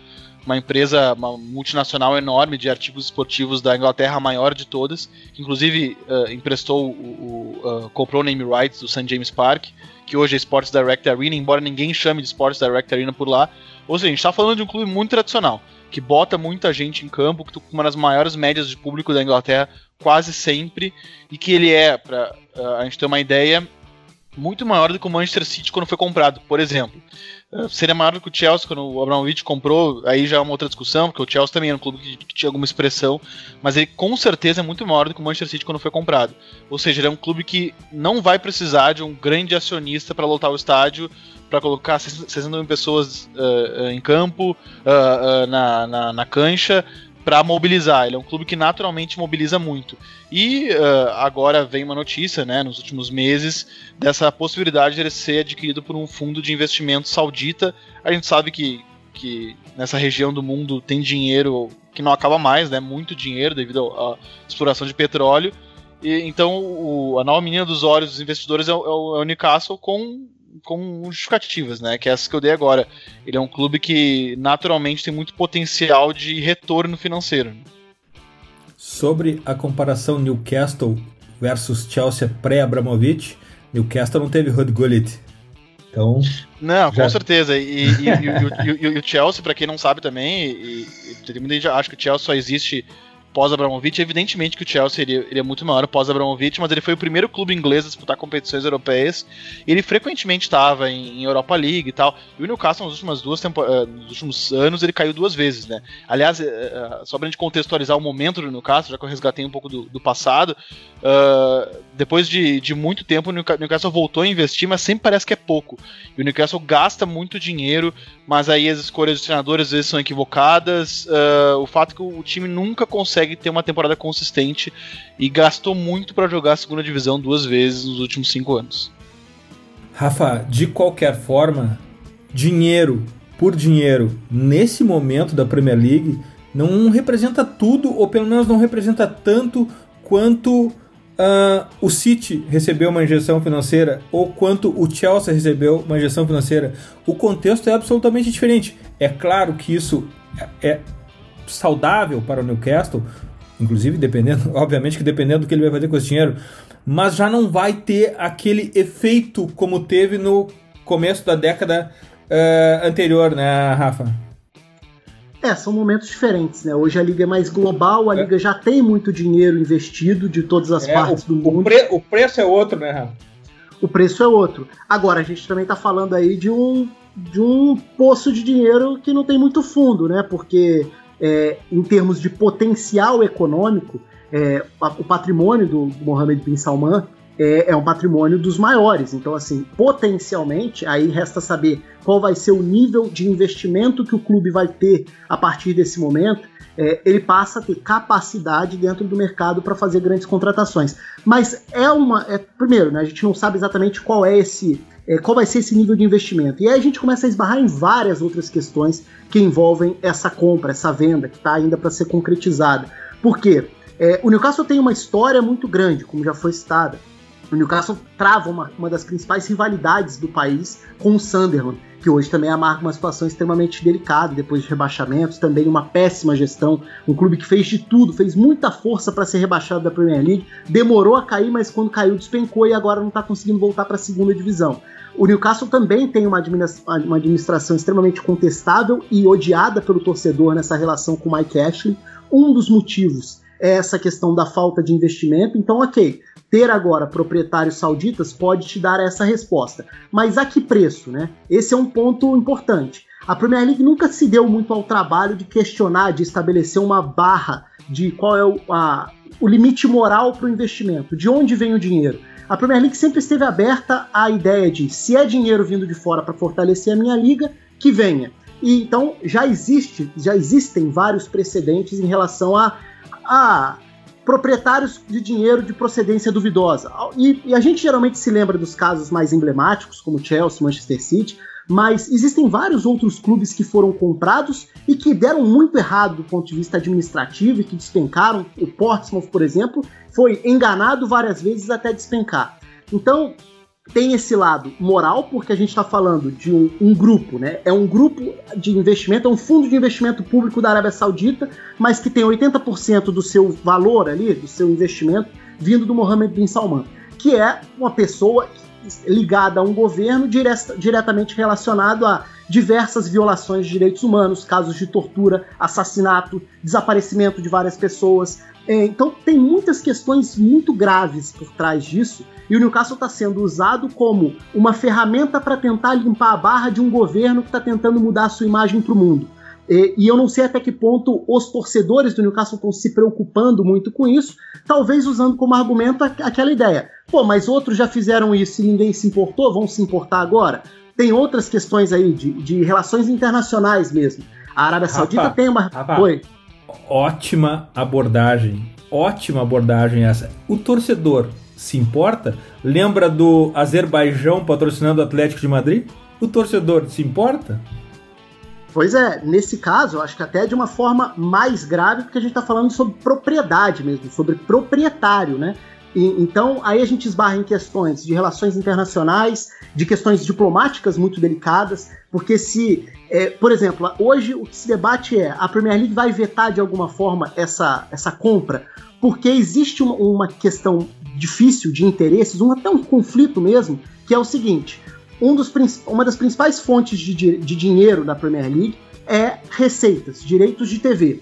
uma empresa uma multinacional enorme de artigos esportivos da Inglaterra, a maior de todas, que inclusive uh, emprestou, o, o uh, comprou o name rights do St. James Park, que hoje é Sports Direct Arena, embora ninguém chame de Sports Direct Arena por lá. Ou seja, a gente está falando de um clube muito tradicional, que bota muita gente em campo, que tem uma das maiores médias de público da Inglaterra quase sempre, e que ele é, para uh, a gente ter uma ideia, muito maior do que o Manchester City quando foi comprado, por exemplo. Uh, seria maior do que o Chelsea quando o Abramovich comprou, aí já é uma outra discussão, porque o Chelsea também era um clube que, tinha alguma expressão, mas ele com certeza é muito maior do que o Manchester City quando foi comprado. Ou seja, ele é um clube que não vai precisar de um grande acionista para lotar o estádio, para colocar 60 mil pessoas uh, em campo, uh, na, na, na cancha, para mobilizar. Ele é um clube que naturalmente mobiliza muito. E uh, agora vem uma notícia, né, nos últimos meses, dessa possibilidade de ele ser adquirido por um fundo de investimento saudita. A gente sabe que, que nessa região do mundo tem dinheiro que não acaba mais, né, muito dinheiro devido à exploração de petróleo. E, então, o, a nova menina dos olhos dos investidores é, é, o, é o Newcastle com com justificativas, né? Que é essa que eu dei agora. Ele é um clube que naturalmente tem muito potencial de retorno financeiro. Sobre a comparação Newcastle versus Chelsea pré-Abramovich, Newcastle não teve Rod Gullit. Então, não, já... com certeza. E, e, e, e o Chelsea, para quem não sabe também, e, e muita gente acha que o Chelsea só existe pós-Abramovich. Evidentemente que o Chelsea ele, ele é muito maior pós-Abramovich, mas ele foi o primeiro clube inglês a disputar competições europeias. ele frequentemente estava em, em, Europa League e tal. E o Newcastle, nos últimos, duas uh, nos últimos anos, ele caiu duas vezes, né? Aliás, uh, só pra gente contextualizar o momento do Newcastle, já que eu resgatei um pouco do, do passado, uh, depois de, de muito tempo o Newcastle voltou a investir, mas sempre parece que é pouco. E o Newcastle gasta muito dinheiro, mas aí as escolhas dos treinadores às vezes são equivocadas. o fato que o time nunca consegue consegue ter uma temporada consistente e gastou muito para jogar a segunda divisão duas vezes nos últimos cinco anos. Rafa, de qualquer forma, dinheiro por dinheiro nesse momento da Premier League não representa tudo, ou pelo menos não representa tanto quanto uh, o City recebeu uma injeção financeira ou quanto o Chelsea recebeu uma injeção financeira. O contexto é absolutamente diferente. É claro que isso é, é saudável para o Newcastle, inclusive dependendo, obviamente que dependendo do que ele vai fazer com esse dinheiro, mas já não vai ter aquele efeito como teve no começo da década uh, anterior, né, Rafa? É, são momentos diferentes, né? Hoje a liga é mais global, a é. liga já tem muito dinheiro investido de todas as é, partes o, do mundo. O, pre, o, preço é outro, né, Rafa? O preço é outro. Agora, a gente também está falando aí de um, de um poço de dinheiro que não tem muito fundo, né? Porque é, em termos de potencial econômico, é, o patrimônio do Mohammed bin Salman é, é, um patrimônio dos maiores. Então, assim, potencialmente, aí resta saber qual vai ser o nível de investimento que o clube vai ter a partir desse momento. É, ele passa a ter capacidade dentro do mercado para fazer grandes contratações. Mas é uma. É, primeiro, né, a gente não sabe exatamente qual é esse. É, qual vai ser esse nível de investimento. E aí a gente começa a esbarrar em várias outras questões que envolvem essa compra, essa venda, que está ainda para ser concretizada. Por quê? É, o Newcastle tem uma história muito grande, como já foi citada. O Newcastle trava uma, uma das principais rivalidades do país com o Sunderland, que hoje também amarga uma situação extremamente delicada depois de rebaixamentos, também uma péssima gestão, um clube que fez de tudo, fez muita força para ser rebaixado da Premier League, demorou a cair, mas quando caiu despencou e agora não está conseguindo voltar para a segunda divisão. O Newcastle também tem uma, administração extremamente contestável e odiada pelo torcedor nessa relação com o Mike Ashley. Um dos motivos é essa questão da falta de investimento. Então, ok, ter agora proprietários sauditas pode te dar essa resposta. Mas a que preço, né? Esse é um ponto importante. A Premier League nunca se deu muito ao trabalho de questionar, de estabelecer uma barra de qual é o, a, o limite moral para o investimento, de onde vem o dinheiro. A Premier League sempre esteve aberta à ideia de se é dinheiro vindo de fora para fortalecer a minha liga, que venha. E então já existe, já existem vários precedentes em relação a a proprietários de dinheiro de procedência duvidosa. E, e, a gente geralmente se lembra dos casos mais emblemáticos, como Chelsea, Manchester City, mas existem vários outros clubes que foram comprados e que deram muito errado do ponto de vista administrativo e que despencaram. O Portsmouth, por exemplo, foi enganado várias vezes até despencar. Então, tem esse lado moral, porque a gente está falando de um, um, grupo, né? É um grupo de investimento, é um fundo de investimento público da Arábia Saudita, mas que tem 80% do seu valor ali, do seu investimento, vindo do Mohammed bin Salman, que é uma pessoa ligada a um governo diretamente relacionado a diversas violações de direitos humanos, casos de tortura, assassinato, desaparecimento de várias pessoas. É, então tem muitas questões muito graves por trás disso e o Newcastle está sendo usado como uma ferramenta para tentar limpar a barra de um governo que está tentando mudar a sua imagem para o mundo. E, e, eu não sei até que ponto os torcedores do Newcastle estão se preocupando muito com isso, talvez usando como argumento aquela ideia. Pô, mas outros já fizeram isso e ninguém se importou, vão se importar agora? Tem outras questões aí de, de relações internacionais mesmo. A Arábia Saudita tem uma. Rafa, Oi. Ótima abordagem. Ótima abordagem essa. O torcedor se importa? Lembra do Azerbaijão patrocinando o Atlético de Madrid? O torcedor se importa? Pois é, nesse caso, eu acho que até de uma forma mais grave, porque a gente está falando sobre propriedade mesmo, sobre proprietário, né? E, então, aí a gente esbarra em questões de relações internacionais, de questões diplomáticas muito delicadas, porque se, é, por exemplo, hoje o que se debate é a Premier League vai vetar de alguma forma essa, essa compra, porque existe uma, uma questão difícil de interesses, um, até um conflito mesmo, que é o seguinte: um dos, uma das principais fontes de, de dinheiro da Premier League é receitas, direitos de TV.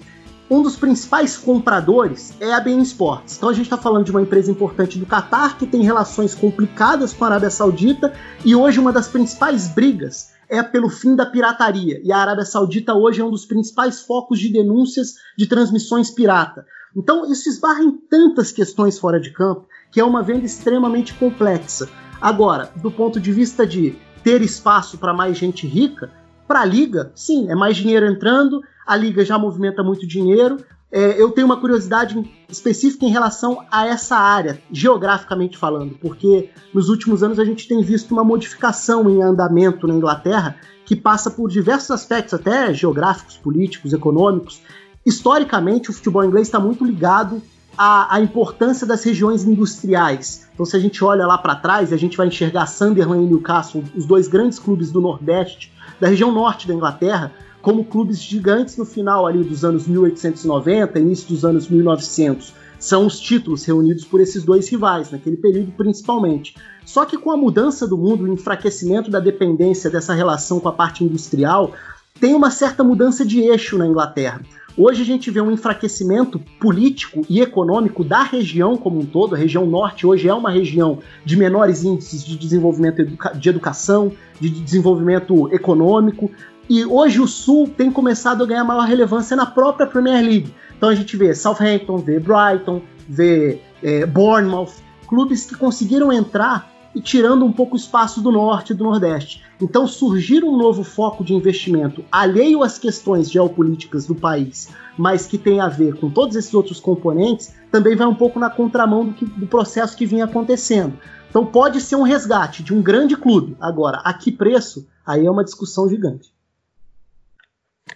Um dos principais compradores é a Bein Sports. Então a gente está falando de uma empresa importante do Catar que tem relações complicadas com a Arábia Saudita e hoje uma das principais brigas é pelo fim da pirataria. E a Arábia Saudita hoje é um dos principais focos de denúncias de transmissões pirata. Então isso esbarra em tantas questões fora de campo que é uma venda extremamente complexa. Agora, do ponto de vista de ter espaço para mais gente rica, para a liga, sim, é mais dinheiro entrando, a liga já movimenta muito dinheiro, é, eu tenho uma curiosidade específica em relação a essa área, geograficamente falando, porque nos últimos anos a gente tem visto uma modificação em andamento na Inglaterra que passa por diversos aspectos, até geográficos, políticos, econômicos. Historicamente, o futebol inglês está muito ligado à, à, importância das regiões industriais. Então, se a gente olha lá para trás, a gente vai enxergar Sunderland e Newcastle, os dois grandes clubes do Nordeste, da região norte da Inglaterra, como clubes gigantes no final ali dos anos 1890, início dos anos 1900. São os títulos reunidos por esses dois rivais, naquele período principalmente. Só que com a mudança do mundo, o enfraquecimento da dependência dessa relação com a parte industrial, tem uma certa mudança de eixo na Inglaterra. Hoje a gente vê um enfraquecimento político e econômico da região como um todo. A região norte hoje é uma região de menores índices de desenvolvimento educa de educação, de desenvolvimento econômico. E hoje o Sul tem começado a ganhar maior relevância na própria Premier League. Então a gente vê Southampton, vê Brighton, vê é, Bournemouth, clubes que conseguiram entrar e tirando um pouco o espaço do norte e do nordeste. Então surgir um novo foco de investimento alheio às questões geopolíticas do país, mas que tem a ver com todos esses outros componentes, também vai um pouco na contramão do, que, do processo que vinha acontecendo. Então pode ser um resgate de um grande clube. Agora, a que preço? Aí é uma discussão gigante.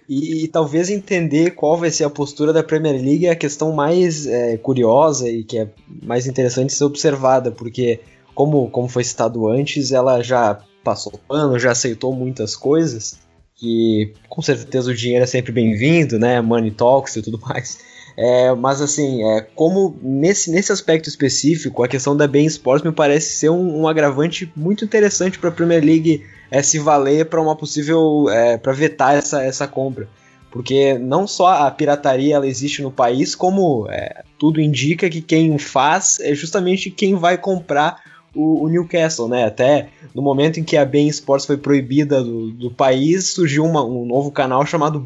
E, e, talvez entender qual vai ser a postura da Premier League é a questão mais é, curiosa e que é mais interessante ser observada, porque, como, como foi citado antes, ela já passou o pano, já aceitou muitas coisas, que com certeza o dinheiro é sempre bem-vindo, né? Money talks e tudo mais. É, mas assim, é, como nesse, nesse aspecto específico, a questão da Bein Sports me parece ser um, um agravante muito interessante para a Premier League é, se valer para uma possível. É, para vetar essa, essa compra. Porque não só a pirataria ela existe no país, como é, tudo indica que quem faz é justamente quem vai comprar o, o, Newcastle, né? Até no momento em que a Bein Sports foi proibida do, do país, surgiu uma, um novo canal chamado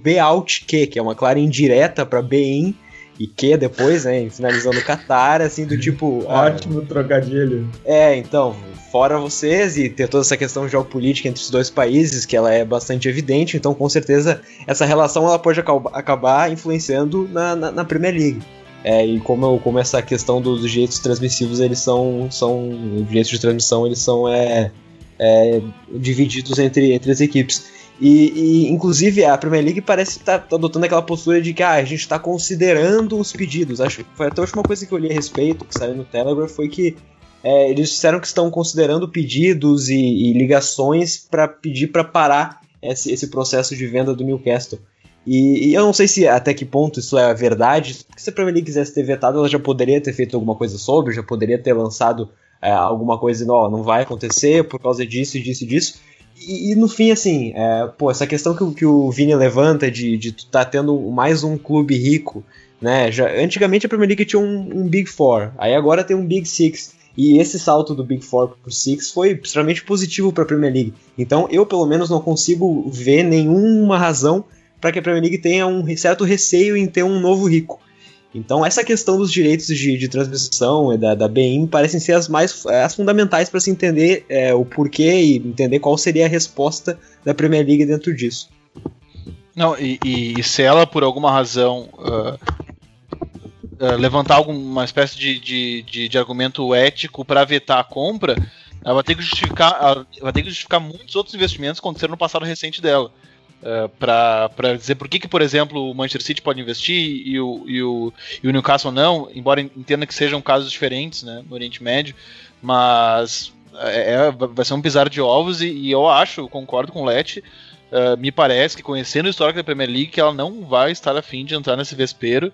Q, que é uma clara indireta para Bein e que depois, né, finalizando o Qatar, assim, do tipo... Ótimo ah, trocadilho. É, então, fora vocês e ter toda essa questão geopolítica entre os dois países, que ela é bastante evidente, então com certeza essa relação ela pode acabar influenciando na, na, na Premier League. É, e como, como essa questão dos direitos transmissivos, eles são, são direitos de transmissão, eles são é, é, divididos entre, entre as equipes. E, e, inclusive a Premier League parece estar tá, adotando aquela postura de que ah, a gente está considerando os pedidos. Acho foi até a última coisa que eu li a respeito, que saiu no Telegram, foi que é, eles disseram que estão considerando pedidos e, e ligações para pedir para parar esse, esse, processo de venda do Newcastle. E, e, eu não sei se até que ponto isso é verdade. Se a Premier League quisesse ter vetado, ela já poderia ter feito alguma coisa sobre, já poderia ter lançado é, alguma coisa e não, não vai acontecer por causa disso disso e disso. E, e, no fim, assim, é, pô, essa questão que, que o Vini levanta de, de tu tá tendo mais um clube rico, né? Já, antigamente a Premier League tinha um, um, Big Four, aí agora tem um Big Six. E esse salto do Big Four pro Six foi extremamente positivo para a Premier League. Então eu, pelo menos, não consigo ver nenhuma razão para que a Premier League tenha um certo receio em ter um novo rico. Então, essa questão dos direitos de, de transmissão e da, da BIM parecem ser as mais as fundamentais para se entender é, o porquê e entender qual seria a resposta da Premier League dentro disso. Não, e, e se ela, por alguma razão, uh, uh, levantar alguma espécie de, de, de, de argumento ético para vetar a compra, ela vai ter que justificar, vai ter que justificar muitos outros investimentos que aconteceram no passado recente dela. Uh, para dizer por que, que, por exemplo, o Manchester City pode investir e o, e o, e o Newcastle não, embora entenda que sejam casos diferentes né, no Oriente Médio, mas é, é vai ser um pisar de ovos e, e eu acho, concordo com o Leti, uh, me parece que conhecendo o histórico da Premier League, que ela não vai estar afim de entrar nesse vespeiro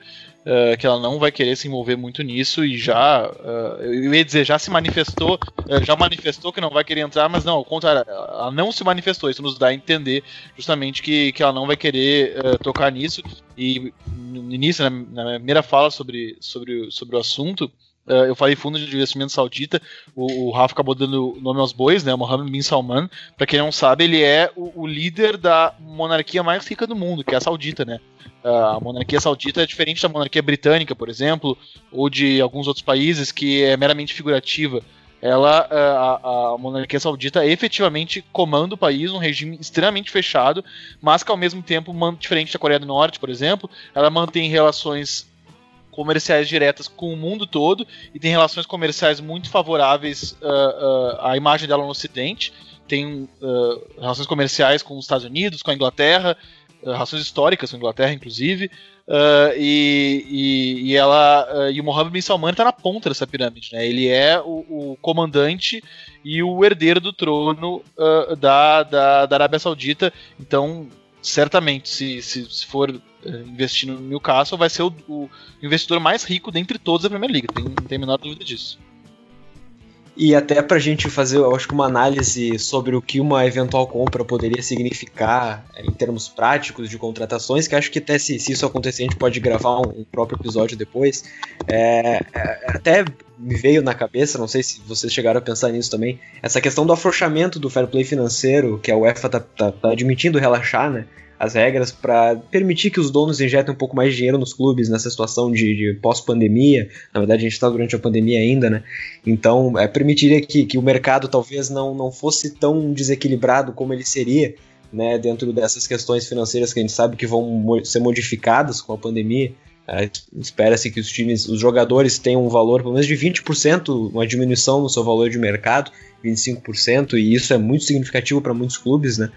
uh, que ela não vai querer se envolver muito nisso e já, uh, eu ia dizer, já se manifestou, uh, já manifestou que não vai querer entrar, mas não, ao contrário, ela não se manifestou. Isso nos dá a entender justamente que, que ela não vai querer tocar nisso. E no início, na, na primeira fala sobre, sobre, sobre o assunto, eu falei fundo de investimento saudita, o, o Rafa acabou dando nome aos bois, né? Mohammed bin Salman. Para quem não sabe, ele é o, o, líder da monarquia mais rica do mundo, que é a saudita, né? Uh, a monarquia saudita é diferente da monarquia britânica, por exemplo, ou de alguns outros países que é meramente figurativa. ela, é, a, a, monarquia saudita efetivamente comanda o país, um regime extremamente fechado, mas que ao mesmo tempo, diferente da Coreia do Norte, por exemplo, ela mantém relações comerciais diretas com o mundo todo e tem relações comerciais muito favoráveis uh, uh, à imagem dela no Ocidente. Tem uh, relações comerciais com os Estados Unidos, com a Inglaterra, relações históricas com a Inglaterra, inclusive. E, e, e, ela e o Mohammed bin Salman está na ponta dessa pirâmide, né? Ele é o, o comandante e o herdeiro do trono da, da, da, Arábia Saudita. Então, certamente, se, se, se for investir no Newcastle, vai ser o, o, investidor mais rico dentre todos da Premier League. Tem, não tem a menor dúvida disso. E até para a gente fazer, eu acho que uma análise sobre o que uma eventual compra poderia significar é, em termos práticos de contratações, que acho que até se, se isso acontecer a gente pode gravar um, um próprio episódio depois. É, até me veio na cabeça, não sei se vocês chegaram a pensar nisso também, essa questão do afrouxamento do fair play financeiro, que a UEFA tá, tá, tá admitindo relaxar, né? as regras para permitir que os donos injetem um pouco mais de dinheiro nos clubes nessa situação de, de pós-pandemia. Na verdade, a gente está durante a pandemia ainda, né? Então, é, permitiria que, que o mercado talvez não, não fosse tão desequilibrado como ele seria, né? Dentro dessas questões financeiras que a gente sabe que vão ser modificadas com a pandemia. É, Espera-se que os times, os jogadores tenham um valor pelo menos de 20%, uma diminuição no seu valor de mercado, 25%, e isso é muito significativo para muitos clubes, né?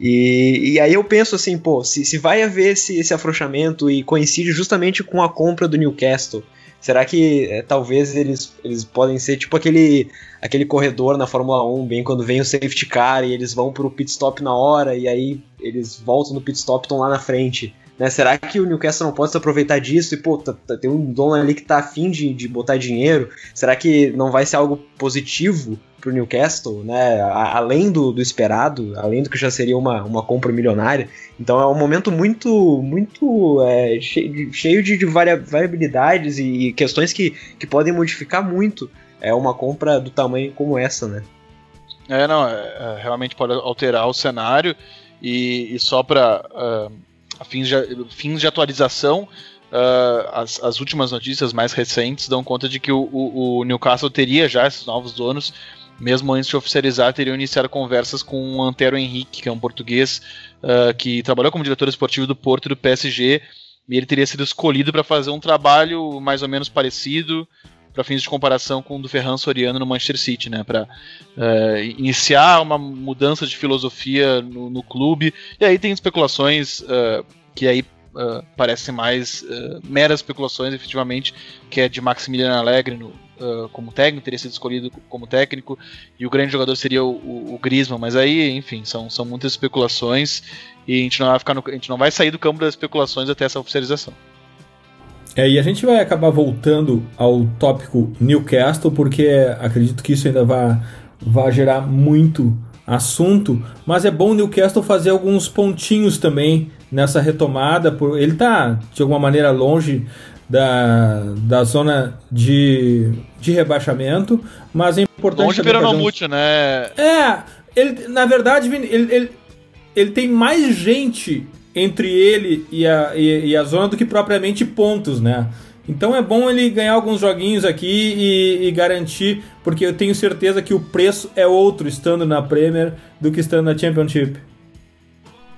E, e aí eu penso assim, pô, se, se vai haver esse, esse afrouxamento e coincide justamente com a compra do Newcastle, será que é, talvez eles, eles podem ser tipo aquele, aquele corredor na Fórmula 1, bem quando vem o safety car e eles vão pro pit stop na hora e aí eles voltam no pit stop e estão lá na frente. Né? Será que o Newcastle não pode se aproveitar disso e, pô, tá, tá, tem um dono ali que tá afim de, de botar dinheiro? Será que não vai ser algo positivo pro Newcastle, né? A, além do, do, esperado, além do que já seria uma, uma compra milionária. Então é um momento muito, muito é, cheio, de, de variabilidades e questões que, que podem modificar muito é uma compra do tamanho como essa, né? É, não, é, é, realmente pode alterar o cenário e, e só para uh, fins, de, fins de atualização, uh, as, as últimas notícias mais recentes dão conta de que o, o, o Newcastle teria já esses novos donos mesmo antes de oficializar, teriam iniciado conversas com o Antero Henrique, que é um português uh, que trabalhou como diretor esportivo do Porto e do PSG, e ele teria sido escolhido para fazer um trabalho mais ou menos parecido, para fins de comparação com o do Ferran Soriano no Manchester City, né, para uh, ah, iniciar uma mudança de filosofia no, no, clube. E aí tem especulações uh, que aí uh, parecem mais meras especulações, efetivamente, que é de Maximiliano Alegre no, como técnico, teria sido escolhido como técnico, e o grande jogador seria o, o, o mas aí, enfim, são, são muitas especulações e a gente não vai ficar no, a gente não vai sair do campo das especulações até essa oficialização. É, e a gente vai acabar voltando ao tópico Newcastle, porque acredito que isso ainda vai, vai gerar muito assunto, mas é bom o Newcastle fazer alguns pontinhos também nessa retomada, por ele tá de alguma maneira longe da, da zona de, de rebaixamento, mas é importante. Longe Peronomútil, um... né? É, ele, na verdade, ele, ele, ele tem mais gente entre ele e a, e, e, a zona do que propriamente pontos, né? Então é bom ele ganhar alguns joguinhos aqui e, e, garantir, porque eu tenho certeza que o preço é outro estando na Premier do que estando na Championship.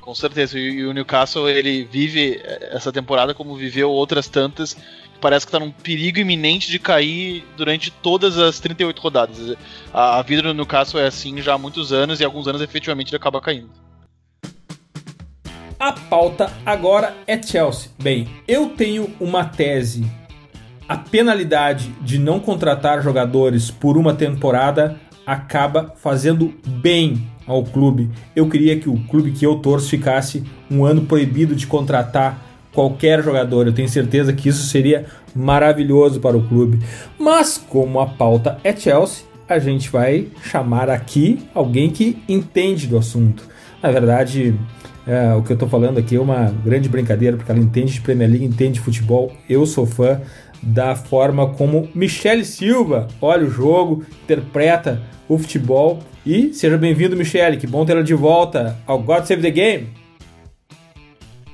Com certeza. E o Newcastle, ele vive essa temporada como viveu outras tantas. Parece que está num perigo iminente de cair durante todas as 38 rodadas. A, a vida do Newcastle é assim já há muitos anos e alguns anos efetivamente ele acaba caindo. A pauta agora é Chelsea. Bem, eu tenho uma tese. A penalidade de não contratar jogadores por uma temporada acaba fazendo bem ao clube. Eu queria que o clube que eu torço ficasse um ano proibido de contratar qualquer jogador. Eu tenho certeza que isso seria maravilhoso para o clube. Mas como a pauta é Chelsea, a gente vai chamar aqui alguém que entende do assunto. Na verdade, é, o que eu estou falando aqui é uma grande brincadeira, porque ela entende de Premier League, entende de futebol. Eu sou fã da forma como Michele Silva olha o jogo, interpreta o futebol. E seja bem-vindo, Michele. Que bom tê-la de volta ao God Save the Game.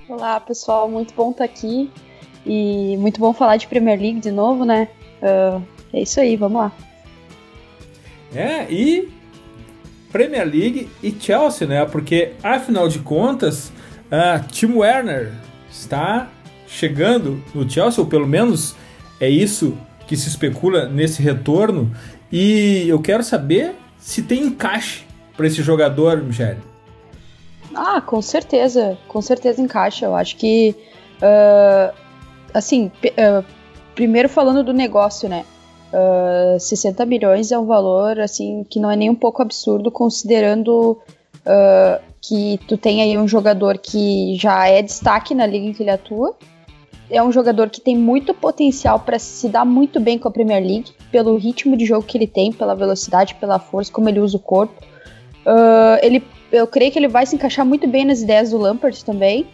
Olá, pessoal. Muito bom estar aqui. E muito bom falar de Premier League de novo, né? Uh, é isso aí, vamos lá. É, e Premier League e Chelsea, né? Porque afinal de contas, uh, Tim Werner está chegando no Chelsea, ou pelo menos é isso que se especula nesse retorno. E eu quero saber se tem encaixe para esse jogador, Michele. Ah, com certeza, com certeza encaixa. Eu acho que, uh, assim, uh, primeiro falando do negócio, né? Uh, 60 milhões é um valor assim que não é nem um pouco absurdo, considerando uh, que tu tem aí um jogador que já é destaque na liga em que ele atua. É um jogador que tem muito potencial para se dar muito bem com a Premier League, pelo ritmo de jogo que ele tem, pela velocidade, pela força, como ele usa o corpo. Uh, ele, eu creio que ele vai se encaixar muito bem nas ideias do Lampard também.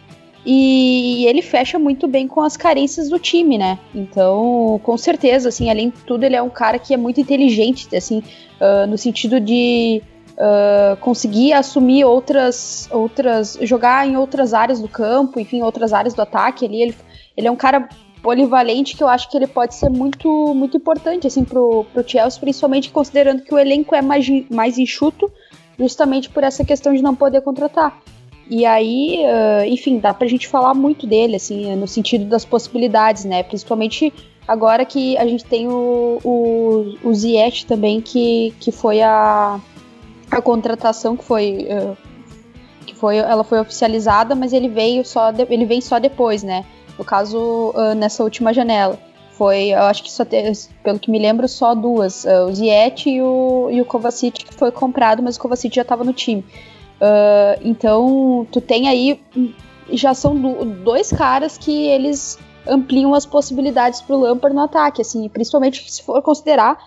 E ele fecha muito bem com as carências do time, né? Então, com certeza, assim, além de tudo, ele é um cara que é muito inteligente, assim, uh, no sentido de uh, conseguir assumir outras, outras, jogar em outras áreas do campo, enfim, outras áreas do ataque. Ali, ele, ele é um cara polivalente que eu acho que ele pode ser muito, muito importante, assim, pro, pro Chelsea, principalmente considerando que o elenco é mais, mais enxuto, justamente por essa questão de não poder contratar. E aí, uh, enfim, dá pra gente falar muito dele, assim, no sentido das possibilidades, né? Principalmente agora que a gente tem o, o, o Ziyech também, que, que foi a, a contratação que foi. Uh, que foi. Ela foi oficializada, mas ele veio só. De, ele vem só depois, né? No caso, uh, nessa última janela. Foi, eu acho que só te, pelo que me lembro, só duas. o Ziyech e o, e o Kovacic que foi comprado, mas o Kovacic já estava no time. Uh, então, tu tem aí. Já são do, dois caras que eles ampliam as possibilidades pro Lampard no ataque, assim, principalmente se for considerar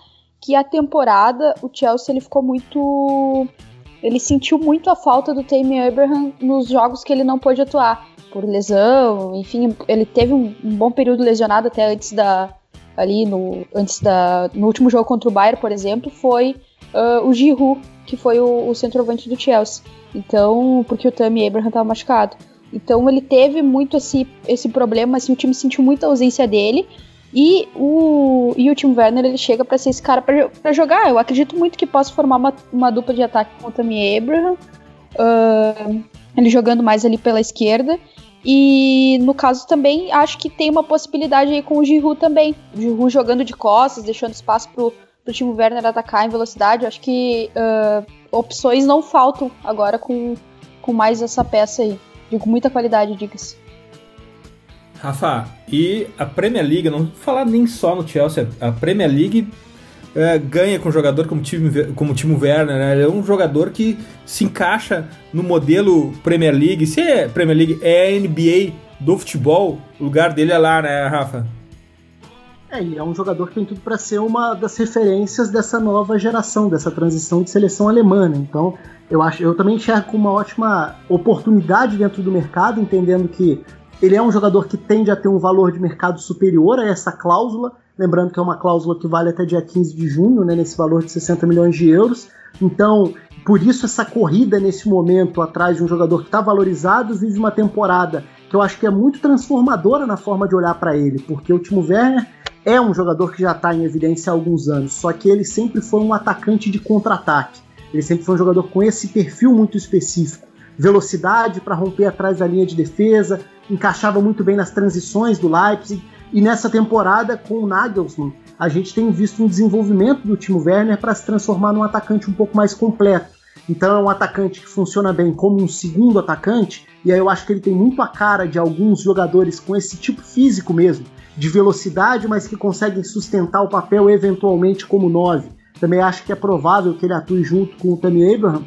que a temporada o Chelsea ele ficou muito ele sentiu muito a falta do Tammy Abraham nos jogos que ele não pôde atuar por lesão, enfim, ele teve um, um bom período lesionado até antes da ali no antes da no último jogo contra o Bayern, por exemplo, foi uh, o Giroud que foi o, o centroavante do Chelsea. Então, porque o Tammy Abraham estava machucado. Então ele teve muito esse, esse problema, assim, o time sentiu muita ausência dele. E o, e o Tim Werner ele chega para ser esse cara para jogar. Eu acredito muito que possa formar uma, uma dupla de ataque com o Tammy Abraham. Uh, ele jogando mais ali pela esquerda. E no caso também acho que tem uma possibilidade aí com o Giroud também. O Giroud jogando de costas, deixando espaço pro, pro Timo Werner atacar em velocidade. Eu acho que uh, opções não faltam agora com, com mais essa peça aí. De muita qualidade, diga-se. Rafa, e a Premier League, não vou falar nem só no Chelsea, a Premier League é, ganha com um jogador como, time, como o Timo Werner, né? Ele é um jogador que se encaixa no modelo Premier League. Se é Premier League, é NBA do futebol, o lugar dele é lá, né, Rafa? É, e é um jogador que tem tudo para ser uma das referências dessa nova geração, dessa transição de seleção alemã. Né? Então, eu acho, eu também enxergo como uma ótima oportunidade dentro do mercado, entendendo que ele é um jogador que tende a ter um valor de mercado superior a essa cláusula, lembrando que é uma cláusula que vale até dia 15 de junho, né, nesse valor de 60 milhões de euros. Então, por isso essa corrida nesse momento atrás de um jogador que está valorizado vive uma temporada que eu acho que é muito transformadora na forma de olhar para ele, porque o Timo Werner é um jogador que já está em evidência há alguns anos, só que ele sempre foi um atacante de contra-ataque. Ele sempre foi um jogador com esse perfil muito específico. Velocidade para romper atrás da linha de defesa, encaixava muito bem nas transições do Leipzig. E nessa temporada, com o Nagelsmann, a gente tem visto um desenvolvimento do Timo Werner para se transformar num atacante um pouco mais completo. Então é um atacante que funciona bem como um segundo atacante, e aí eu acho que ele tem muito a cara de alguns jogadores com esse tipo físico mesmo, de velocidade, mas que conseguem sustentar o papel eventualmente como 9. Também acho que é provável que ele atue junto com o Tammy Abraham.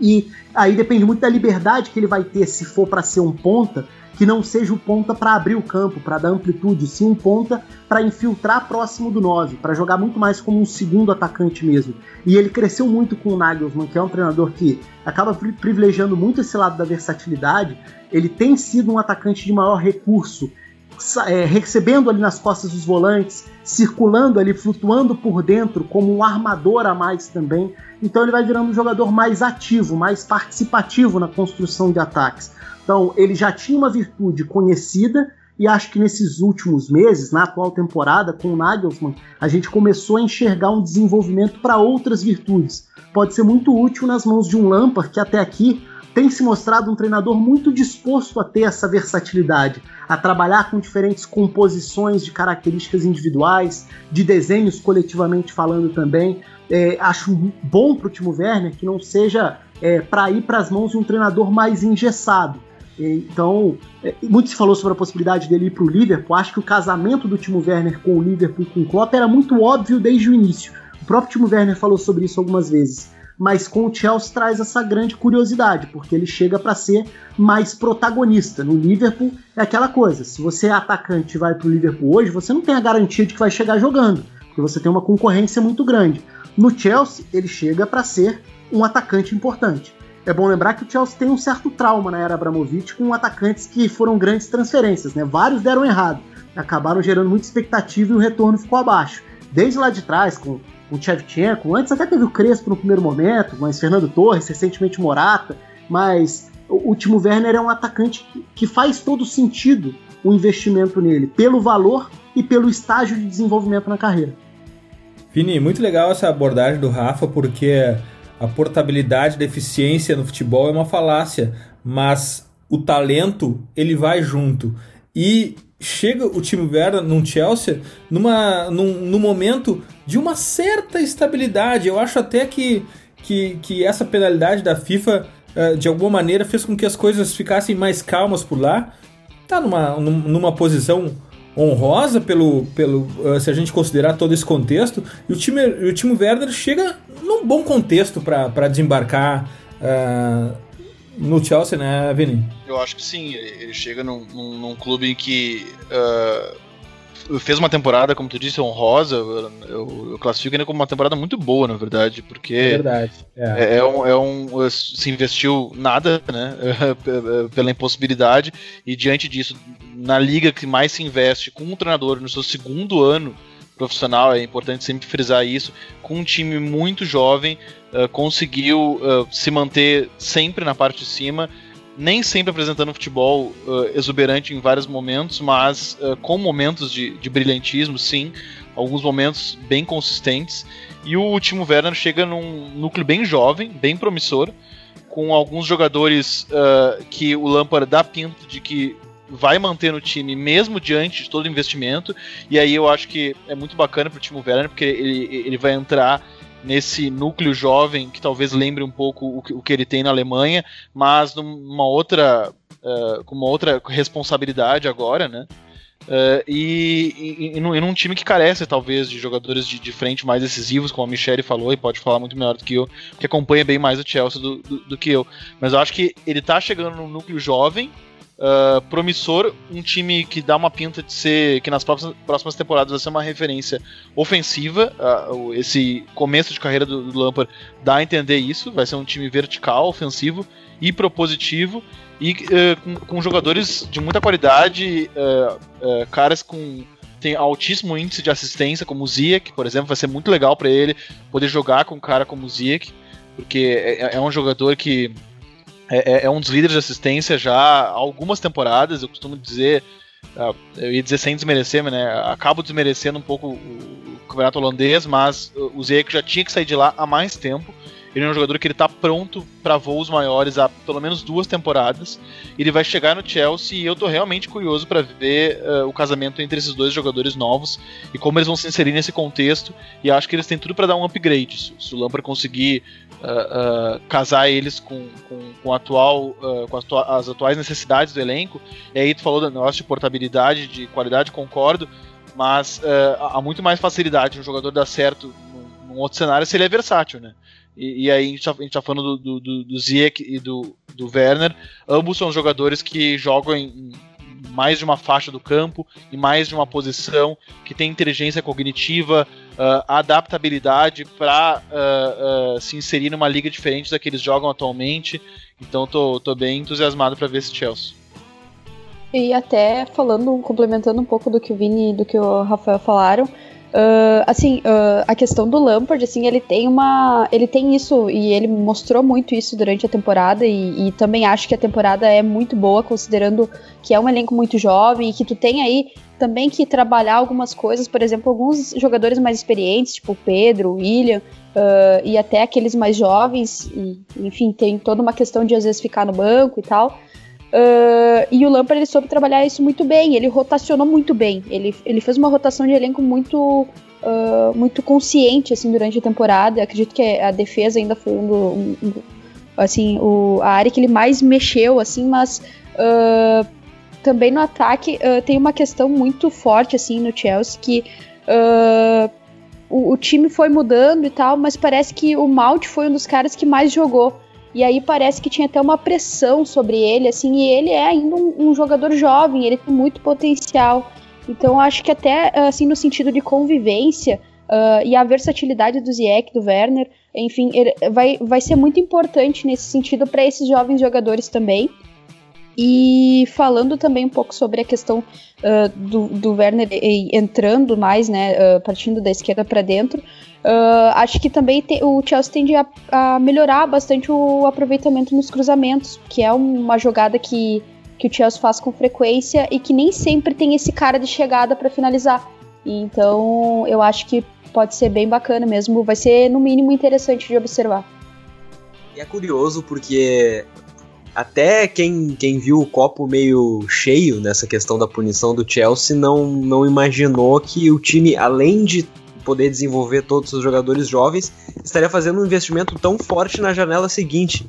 E aí depende muito da liberdade que ele vai ter se for para ser um ponta, que não seja o ponta para abrir o campo, para dar amplitude, sim um ponta para infiltrar próximo do 9, para jogar muito mais como um segundo atacante mesmo. E ele cresceu muito com o Nagelsmann, que é um treinador que acaba privilegiando muito esse lado da versatilidade. Ele tem sido um atacante de maior recurso é, recebendo ali nas costas dos volantes, circulando ali, flutuando por dentro como um armador a mais também. Então ele vai virando um jogador mais ativo, mais participativo na construção de ataques. Então ele já tinha uma virtude conhecida E acho que nesses últimos meses, na atual temporada, com o Nagelsmann, a gente começou a enxergar um desenvolvimento para outras virtudes. Pode ser muito útil nas mãos de um Lampard que até aqui tem se mostrado um treinador muito disposto a ter essa versatilidade, a trabalhar com diferentes composições de características individuais, de desenhos coletivamente falando também. É, acho bom para o Timo Werner que não seja é, para ir para as mãos de um treinador mais engessado. Então, é, muito se falou sobre a possibilidade dele ir para o Liverpool. Acho que o casamento do Timo Werner com o Liverpool e com o Klopp era muito óbvio desde o início. O próprio Timo Werner falou sobre isso algumas vezes mas com o Chelsea traz essa grande curiosidade, porque ele chega para ser mais protagonista. No Liverpool é aquela coisa, se você é atacante e vai para o Liverpool hoje, você não tem a garantia de que vai chegar jogando, porque você tem uma concorrência muito grande. No Chelsea, ele chega para ser um atacante importante. É bom lembrar que o Chelsea tem um certo trauma na era Abramovich com atacantes que foram grandes transferências, né? Vários deram errado, acabaram gerando muita expectativa e o retorno ficou abaixo. Desde lá de trás, com o Shevchenko, antes até teve o Crespo no primeiro momento, mas Fernando Torres, recentemente Morata, mas o, o Timo Werner é um atacante que, que faz todo sentido o investimento nele, pelo valor e pelo estágio de desenvolvimento na carreira. Vini, muito legal essa abordagem do Rafa, porque a portabilidade da eficiência no futebol é uma falácia, mas o talento ele vai junto. E chega o time Werner num Chelsea numa, num, num momento de uma certa estabilidade. Eu acho até que, que, que essa penalidade da FIFA, uh, de alguma maneira, fez com que as coisas ficassem mais calmas por lá. Tá numa, numa posição honrosa pelo, pelo uh, se a gente considerar todo esse contexto. E o time, o time Werner chega num bom contexto para desembarcar. Uh, no Chelsea, né, Vini? Eu acho que sim. Ele chega num, num, num clube que uh, fez uma temporada, como tu disse, honrosa. Eu, eu, classifico ainda como uma temporada muito boa, na verdade, porque é verdade. É. É, é, um, é um se investiu nada, né, pela impossibilidade e diante disso, na liga que mais se investe com um treinador no seu segundo ano profissional, é importante sempre frisar isso, com um time muito jovem, uh, conseguiu uh, se manter sempre na parte de cima, nem sempre apresentando futebol uh, exuberante em vários momentos, mas com momentos de, de, brilhantismo, sim, alguns momentos bem consistentes. E o último Werner chega num núcleo bem jovem, bem promissor, com alguns jogadores que o Lampard dá pinto de que vai manter no time mesmo diante de todo o investimento. E aí eu acho que é muito bacana pro Timo Werner, porque ele, ele vai entrar nesse núcleo jovem que talvez lembre um pouco o que, o que ele tem na Alemanha, mas numa outra uh, com uma outra responsabilidade agora, né? Uh, e, e, e, num, time que carece, talvez, de jogadores de, de, frente mais decisivos, como a Michelle falou, e pode falar muito melhor do que eu, que acompanha bem mais o Chelsea do, do, do que eu. Mas eu acho que ele tá chegando num núcleo jovem, uh, promissor, um time que dá uma pinta de ser, que nas próximas, próximas temporadas vai ser uma referência ofensiva. Uh, esse começo de carreira do, do Lampard dá a entender isso, vai ser um time vertical, ofensivo e propositivo e uh, com, com, jogadores de muita qualidade, caras com tem altíssimo índice de assistência, como o Ziyech, por exemplo, vai ser muito legal para ele poder jogar com um cara como o Ziyech, porque é, é um jogador que é, é, é, um dos líderes de assistência já há algumas temporadas, eu costumo dizer, ah, eu ia dizer sem desmerecer, mas né, acabo desmerecendo um pouco o, campeonato holandês, mas o Ziyech já tinha que sair de lá há mais tempo. Ele é um jogador que ele está pronto para voos maiores há pelo menos duas temporadas. Ele vai chegar no Chelsea e eu estou realmente curioso para ver uh, o casamento entre esses dois jogadores novos e como eles vão se inserir nesse contexto. E acho que eles têm tudo para dar um upgrade. Se, se o Lampard conseguir uh, uh, casar eles com, com, com, atual, com as, as, atuais necessidades do elenco. E aí tu falou do negócio de portabilidade, de qualidade, concordo, mas há muito mais facilidade um jogador dar certo num, outro cenário se ele é versátil, né? E, e aí a gente, tá, a gente tá falando do, do, do Ziyech e do, do Werner, ambos são jogadores que jogam em, mais de uma faixa do campo e mais de uma posição, que tem inteligência cognitiva, uh, adaptabilidade para uh, uh, ah, se inserir numa liga diferente da que eles jogam atualmente. Então tô, tô bem entusiasmado para ver esse Chelsea. E até falando, complementando um pouco do que o Vini e do que o Rafael falaram, Uh, assim, uh, a questão do Lampard, assim, ele tem uma. Ele tem isso, e ele mostrou muito isso durante a temporada, e, e, também acho que a temporada é muito boa, considerando que é um elenco muito jovem, e que tu tem aí também que trabalhar algumas coisas, por exemplo, alguns jogadores mais experientes, tipo Pedro, William, uh, e até aqueles mais jovens, e, enfim, tem toda uma questão de às vezes ficar no banco e tal. Uh, e o Lampard ele soube trabalhar isso muito bem, ele rotacionou muito bem. Ele, ele fez uma rotação de elenco muito, uh, muito consciente assim durante a temporada. Eu acredito que a defesa ainda foi um, um, um assim o, a área que ele mais mexeu assim, mas uh, também no ataque tem uma questão muito forte assim no Chelsea que o, o time foi mudando e tal, mas parece que o Malt foi um dos caras que mais jogou. E aí parece que tinha até uma pressão sobre ele, assim, e ele é ainda um, um jogador jovem, ele tem muito potencial. Então acho que até assim no sentido de convivência uh, e a versatilidade do Ziyech, do Werner, enfim, vai, vai ser muito importante nesse sentido para esses jovens jogadores também. E falando também um pouco sobre a questão uh, do, do Werner entrando mais, né, uh, partindo da esquerda para dentro, uh, acho que também te, o Chelsea tende a, a, melhorar bastante o aproveitamento nos cruzamentos, que é uma jogada que, que o Chelsea faz com frequência e que nem sempre tem esse cara de chegada para finalizar. Então eu acho que pode ser bem bacana mesmo, vai ser no mínimo interessante de observar. E é curioso porque até quem, quem viu o copo meio cheio nessa questão da punição do Chelsea não, não imaginou que o time, além de poder desenvolver todos os jogadores jovens, estaria fazendo um investimento tão forte na janela seguinte.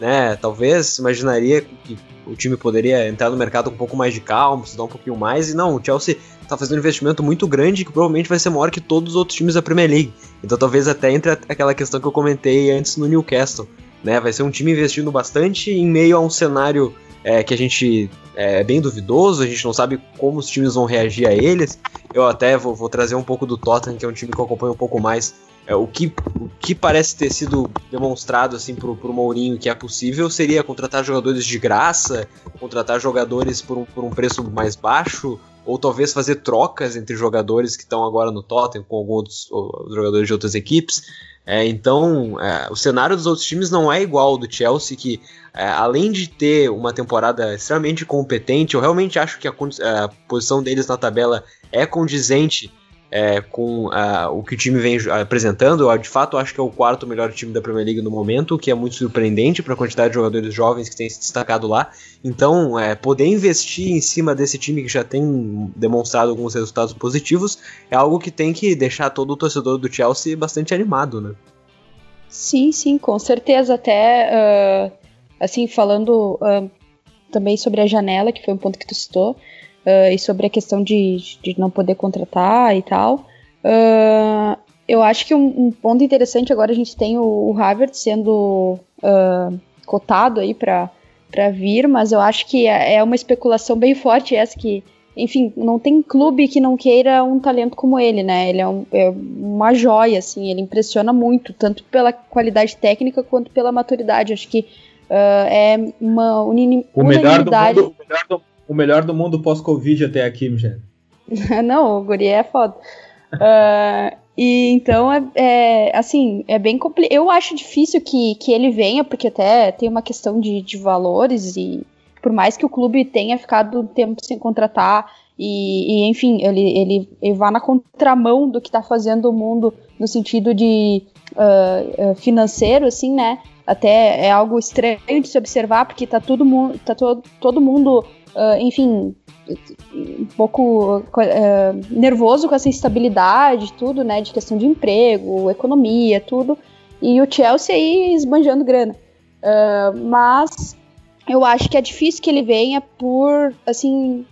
Né? Talvez imaginaria que o time poderia entrar no mercado com um pouco mais de calma, estudar um pouquinho mais, e não, o Chelsea está fazendo um investimento muito grande que provavelmente vai ser maior que todos os outros times da Premier League. Então talvez até entre aquela questão que eu comentei antes no Newcastle né? Vai ser um time investindo bastante em meio a um cenário é, que a gente é, é bem duvidoso, a gente não sabe como os times vão reagir a eles. Eu até vou, vou trazer um pouco do Tottenham, que é um time que eu acompanho um pouco mais. É, o, que, o que parece ter sido demonstrado assim pro, pro Mourinho que é possível seria contratar jogadores de graça, contratar jogadores por um, por um preço mais baixo, ou talvez fazer trocas entre jogadores que estão agora no Tottenham com alguns jogadores de outras equipes. É, então, é, o cenário dos outros times não é igual ao do Chelsea, que é, além de ter uma temporada extremamente competente, eu realmente acho que a, a posição deles na tabela é condizente é, com uh, o que o time vem apresentando. Eu, de fato, acho que é o quarto melhor time da Premier League no momento, o que é muito surpreendente para a quantidade de jogadores jovens que tem se destacado lá. Então, é, poder investir em cima desse time que já tem demonstrado alguns resultados positivos é algo que tem que deixar todo o torcedor do Chelsea bastante animado, né? Sim, sim, com certeza. Até, uh, assim, falando uh, também sobre a janela, que foi um ponto que tu citou, uh, e sobre a questão de, de não poder contratar e tal. Uh, eu acho que um, um, ponto interessante agora a gente tem o, o Harvard sendo uh, cotado aí para vir, mas eu acho que é, é uma especulação bem forte essa que, enfim, não tem clube que não queira um talento como ele, né? Ele é, um, é uma joia, assim, ele impressiona muito, tanto pela qualidade técnica quanto pela maturidade. Acho que uh, é uma uni o melhor unanimidade. Do mundo, o melhor do o melhor do mundo pós-Covid até aqui, Michelle. Não, o guri é foda. uh, e então é, é, assim, é bem complicado. Eu acho difícil que, que ele venha, porque até tem uma questão de, de valores e por mais que o clube tenha ficado um tempo sem contratar e, e enfim, ele, ele, ele vá na contramão do que está fazendo o mundo no sentido de uh, financeiro, assim, né? Até é algo estranho de se observar, porque tá todo mundo, tá to, todo mundo uh, enfim, um pouco uh, nervoso com essa instabilidade, tudo, né, de questão de emprego, economia, tudo, e o Chelsea aí esbanjando grana. Uh, mas eu acho que é difícil que ele venha por, assim,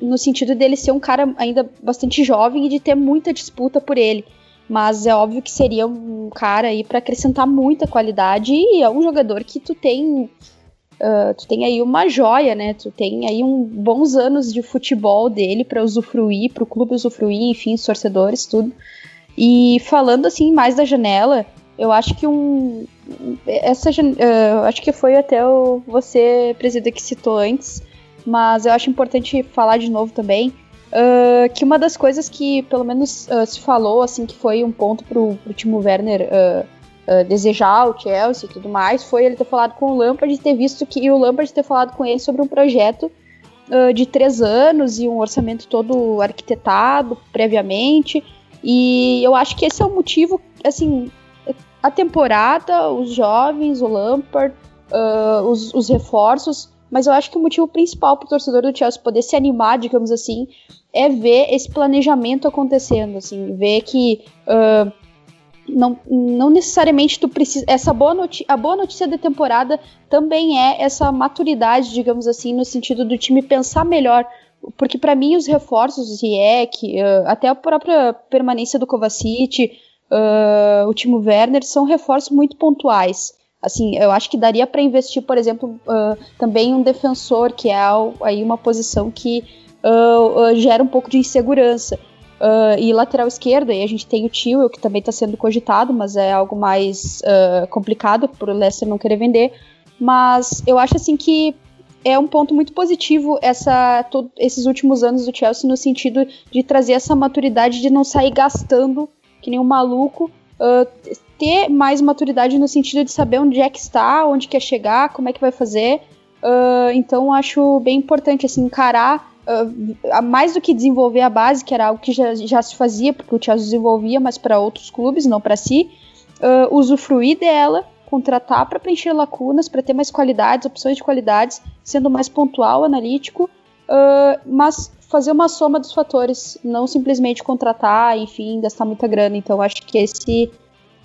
no sentido dele ser um cara ainda bastante jovem e de ter muita disputa por ele. Mas é óbvio que seria um cara aí para acrescentar muita qualidade e é um jogador que tu tem Uh, tu tem aí uma joia, né? Tu tem aí um bons anos de futebol dele para usufruir, para o clube usufruir, enfim, os torcedores, tudo. E falando assim mais da janela, eu acho que um essa uh, acho que foi até o você, presidente, que citou antes, mas eu acho importante falar de novo também uh, que uma das coisas que pelo menos se falou, assim, que foi um ponto pro, pro Timo Werner uh, desejar o Chelsea e tudo mais, foi ele ter falado com o Lampard e ter visto que e o Lampard ter falado com ele sobre um projeto de três anos e um orçamento todo arquitetado previamente. E eu acho que esse é o motivo, assim, a temporada, os jovens, o Lampard, os, os reforços mas eu acho que o motivo principal para o torcedor do Chelsea poder se animar, digamos assim, é ver esse planejamento acontecendo, assim, ver que uh, não, não necessariamente tu precisa. Essa boa notícia, a boa notícia da temporada também é essa maturidade, digamos assim, no sentido do time pensar melhor. Porque para mim os reforços, Ziyech, uh, até a própria permanência do Kovacic, uh, o Timo Werner, são reforços muito pontuais. Assim, eu acho que daria para investir, por exemplo, uh, também um defensor, que é aí uma posição que uh, gera um pouco de insegurança. E lateral esquerdo, aí a gente tem o Tio, que também está sendo cogitado, mas é algo mais complicado por o Leicester não querer vender. Mas eu acho assim que é um ponto muito positivo essa, todo, esses últimos anos do Chelsea no sentido de trazer essa maturidade de não sair gastando que nem um maluco, uh, ter mais maturidade no sentido de saber onde é que está, onde quer chegar, como é que vai fazer. Uh, então acho bem importante assim encarar uh, mais do que desenvolver a base, que era algo que já, já se fazia, porque o Chelsea desenvolvia, mas para outros clubes, não para si, uh, usufruir dela, contratar para preencher lacunas, para ter mais qualidades, opções de qualidades, sendo mais pontual, analítico, mas fazer uma soma dos fatores, não simplesmente contratar, enfim, gastar muita grana. Então acho que esse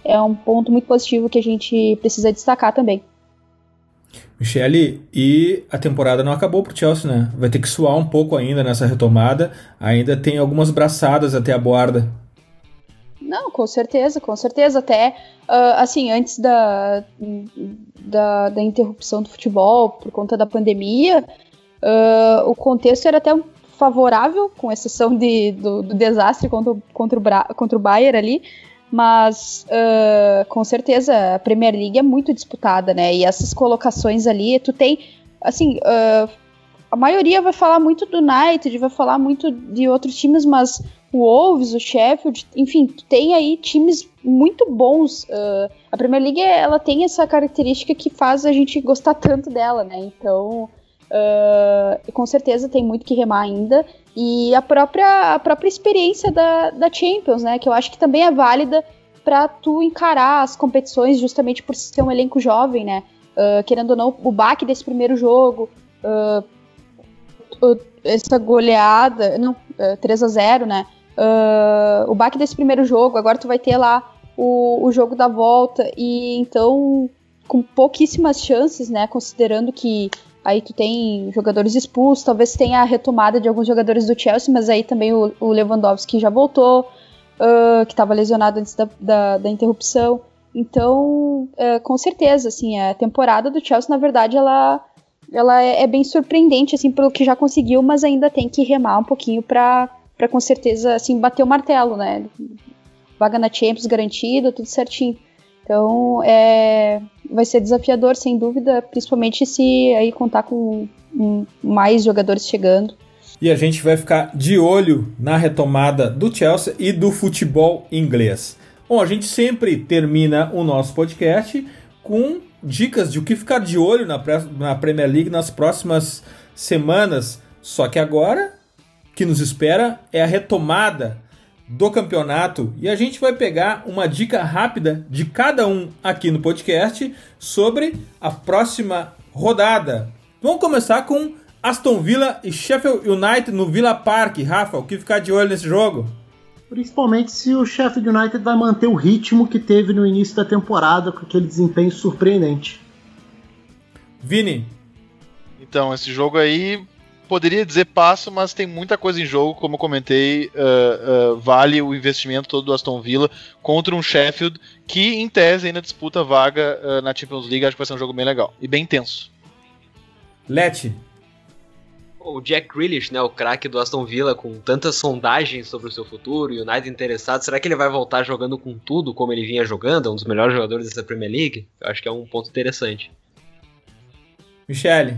é um ponto muito positivo que a gente precisa destacar também. Michele, e a temporada não acabou pro Chelsea, né? Vai ter que suar um pouco ainda nessa retomada. Ainda tem algumas braçadas até a borda. Não, com certeza, com certeza. Até, uh, assim, antes da, da, da, interrupção do futebol por conta da pandemia, uh, o contexto era até favorável, com exceção de, do, do desastre contra, contra, o, contra o Bayern ali. Mas uh, com certeza a Premier League é muito disputada, né? E essas colocações ali, tu tem, assim, uh, a maioria vai falar muito do United, vai falar muito de outros times, mas o Wolves, o Sheffield, enfim, tem aí times muito bons. Uh, a Premier League ela tem essa característica que faz a gente gostar tanto dela, né? Então, uh, com certeza tem muito que remar ainda. E a própria, a própria experiência da, da Champions, né? Que eu acho que também é válida para tu encarar as competições justamente por ser um elenco jovem, né? Uh, querendo ou não, o baque desse primeiro jogo, uh, essa goleada, não, uh, 3 a 0 né? Uh, o baque desse primeiro jogo, agora tu vai ter lá o, o jogo da volta, e então, com pouquíssimas chances, né? Considerando que Aí tu tem jogadores expulsos, talvez tenha a retomada de alguns jogadores do Chelsea, mas aí também o, o Lewandowski já voltou, uh, que estava lesionado antes da, da, da interrupção. Então, uh, com certeza, assim, a temporada do Chelsea, na verdade, ela, ela é, é, bem surpreendente, assim, pelo que já conseguiu, mas ainda tem que remar um pouquinho para com certeza, assim, bater o martelo, né? Vaga na Champions garantida, tudo certinho. Então, é, vai ser desafiador, sem dúvida, principalmente se aí contar com mais jogadores chegando. E a gente vai ficar de olho na retomada do Chelsea e do futebol inglês. Bom, a gente sempre termina o nosso podcast com dicas de o que ficar de olho na, na Premier League nas próximas semanas. Só que agora, o que nos espera é a retomada do campeonato e a gente vai pegar uma dica rápida de cada um aqui no podcast sobre a próxima rodada. Vamos começar com Aston Villa e Sheffield United no Villa Park. Rafa, o que ficar de olho nesse jogo? Principalmente se o Sheffield United vai manter o ritmo que teve no início da temporada com aquele desempenho surpreendente. Vini. Então, esse jogo aí poderia dizer passo, mas tem muita coisa em jogo, como eu comentei, uh, uh, vale o investimento todo do Aston Villa contra um Sheffield que, em tese, ainda disputa vaga uh, na Champions League. Acho que vai ser um jogo bem legal e bem tenso. Lete. O Jack Grealish, né, o craque do Aston Villa, com tantas sondagens sobre o seu futuro, e o United interessado, será que ele vai voltar jogando com tudo como ele vinha jogando? É um dos melhores jogadores dessa Premier League? Eu acho que é um ponto interessante. Michele.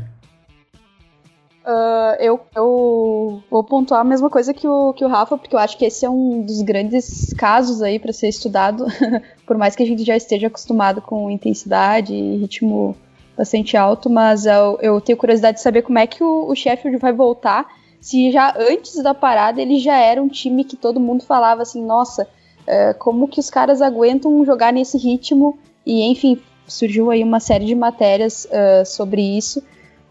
Uh, eu, eu, vou pontuar a mesma coisa que o, que o Rafa, porque eu acho que esse é um dos grandes casos aí para ser estudado, por mais que a gente já esteja acostumado com intensidade e ritmo bastante alto, mas eu, eu tenho curiosidade de saber como é que o, o Sheffield vai voltar, se já antes da parada ele já era um time que todo mundo falava assim, nossa, é, como que os caras aguentam jogar nesse ritmo, e enfim, surgiu aí uma série de matérias uh, sobre isso,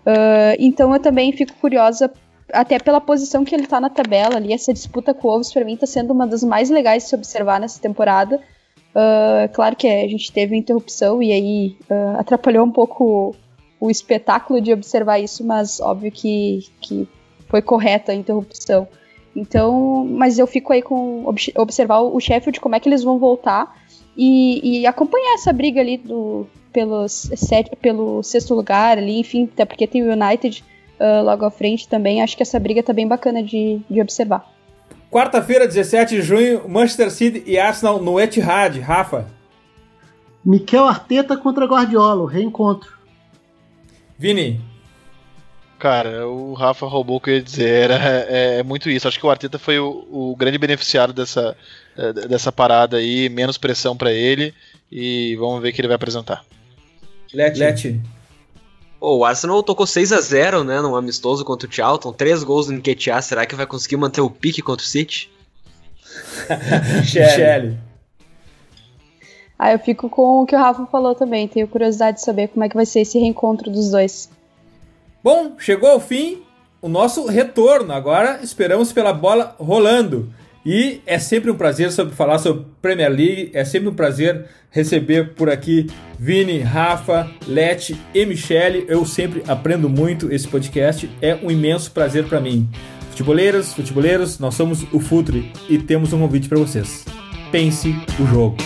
uh, então eu também fico curiosa até pela posição que ele tá na tabela ali, essa disputa com o Wolves para mim tá sendo uma das mais legais de se observar nessa temporada. Uh, claro que a gente teve interrupção e aí uh, atrapalhou um pouco o, o, espetáculo de observar isso, mas óbvio que, que foi correta a interrupção. Então, mas eu fico aí com observar o Sheffield, como é que eles vão voltar e, e acompanhar essa briga ali do, pelo, set, pelo sexto lugar ali, enfim, até porque tem o United uh, logo à frente também. Acho que essa briga tá bem bacana de, de observar. Quarta-feira, 17 de junho, Manchester City e Arsenal no Etihad. Rafa. Mikel Arteta contra Guardiola, o reencontro. Vini. Cara, o Rafa roubou o que eu ia dizer. Era, é, é muito isso. Acho que o Arteta foi o, o grande beneficiário dessa, é, dessa parada aí. Menos pressão para ele. E vamos ver o que ele vai apresentar. Leti. Leti. Oh, o Arsenal tocou 6 a 0 né, num amistoso contra o Charlton, 3 gols do Nketiah, será que vai conseguir manter o pique contra o City? Michele. ah, eu fico com o que o Rafa falou também, tenho curiosidade de saber como é que vai ser esse reencontro dos dois. Bom, chegou ao fim o nosso retorno, agora esperamos pela bola rolando. E é sempre um prazer sobre falar sobre Premier League, é sempre um prazer receber por aqui Vini, Rafa, Lete e Michele. Eu sempre aprendo muito esse podcast, é um imenso prazer para mim. Futeboleiras, futeboleiros, nós somos o Futre e temos um convite para vocês. Pense o jogo.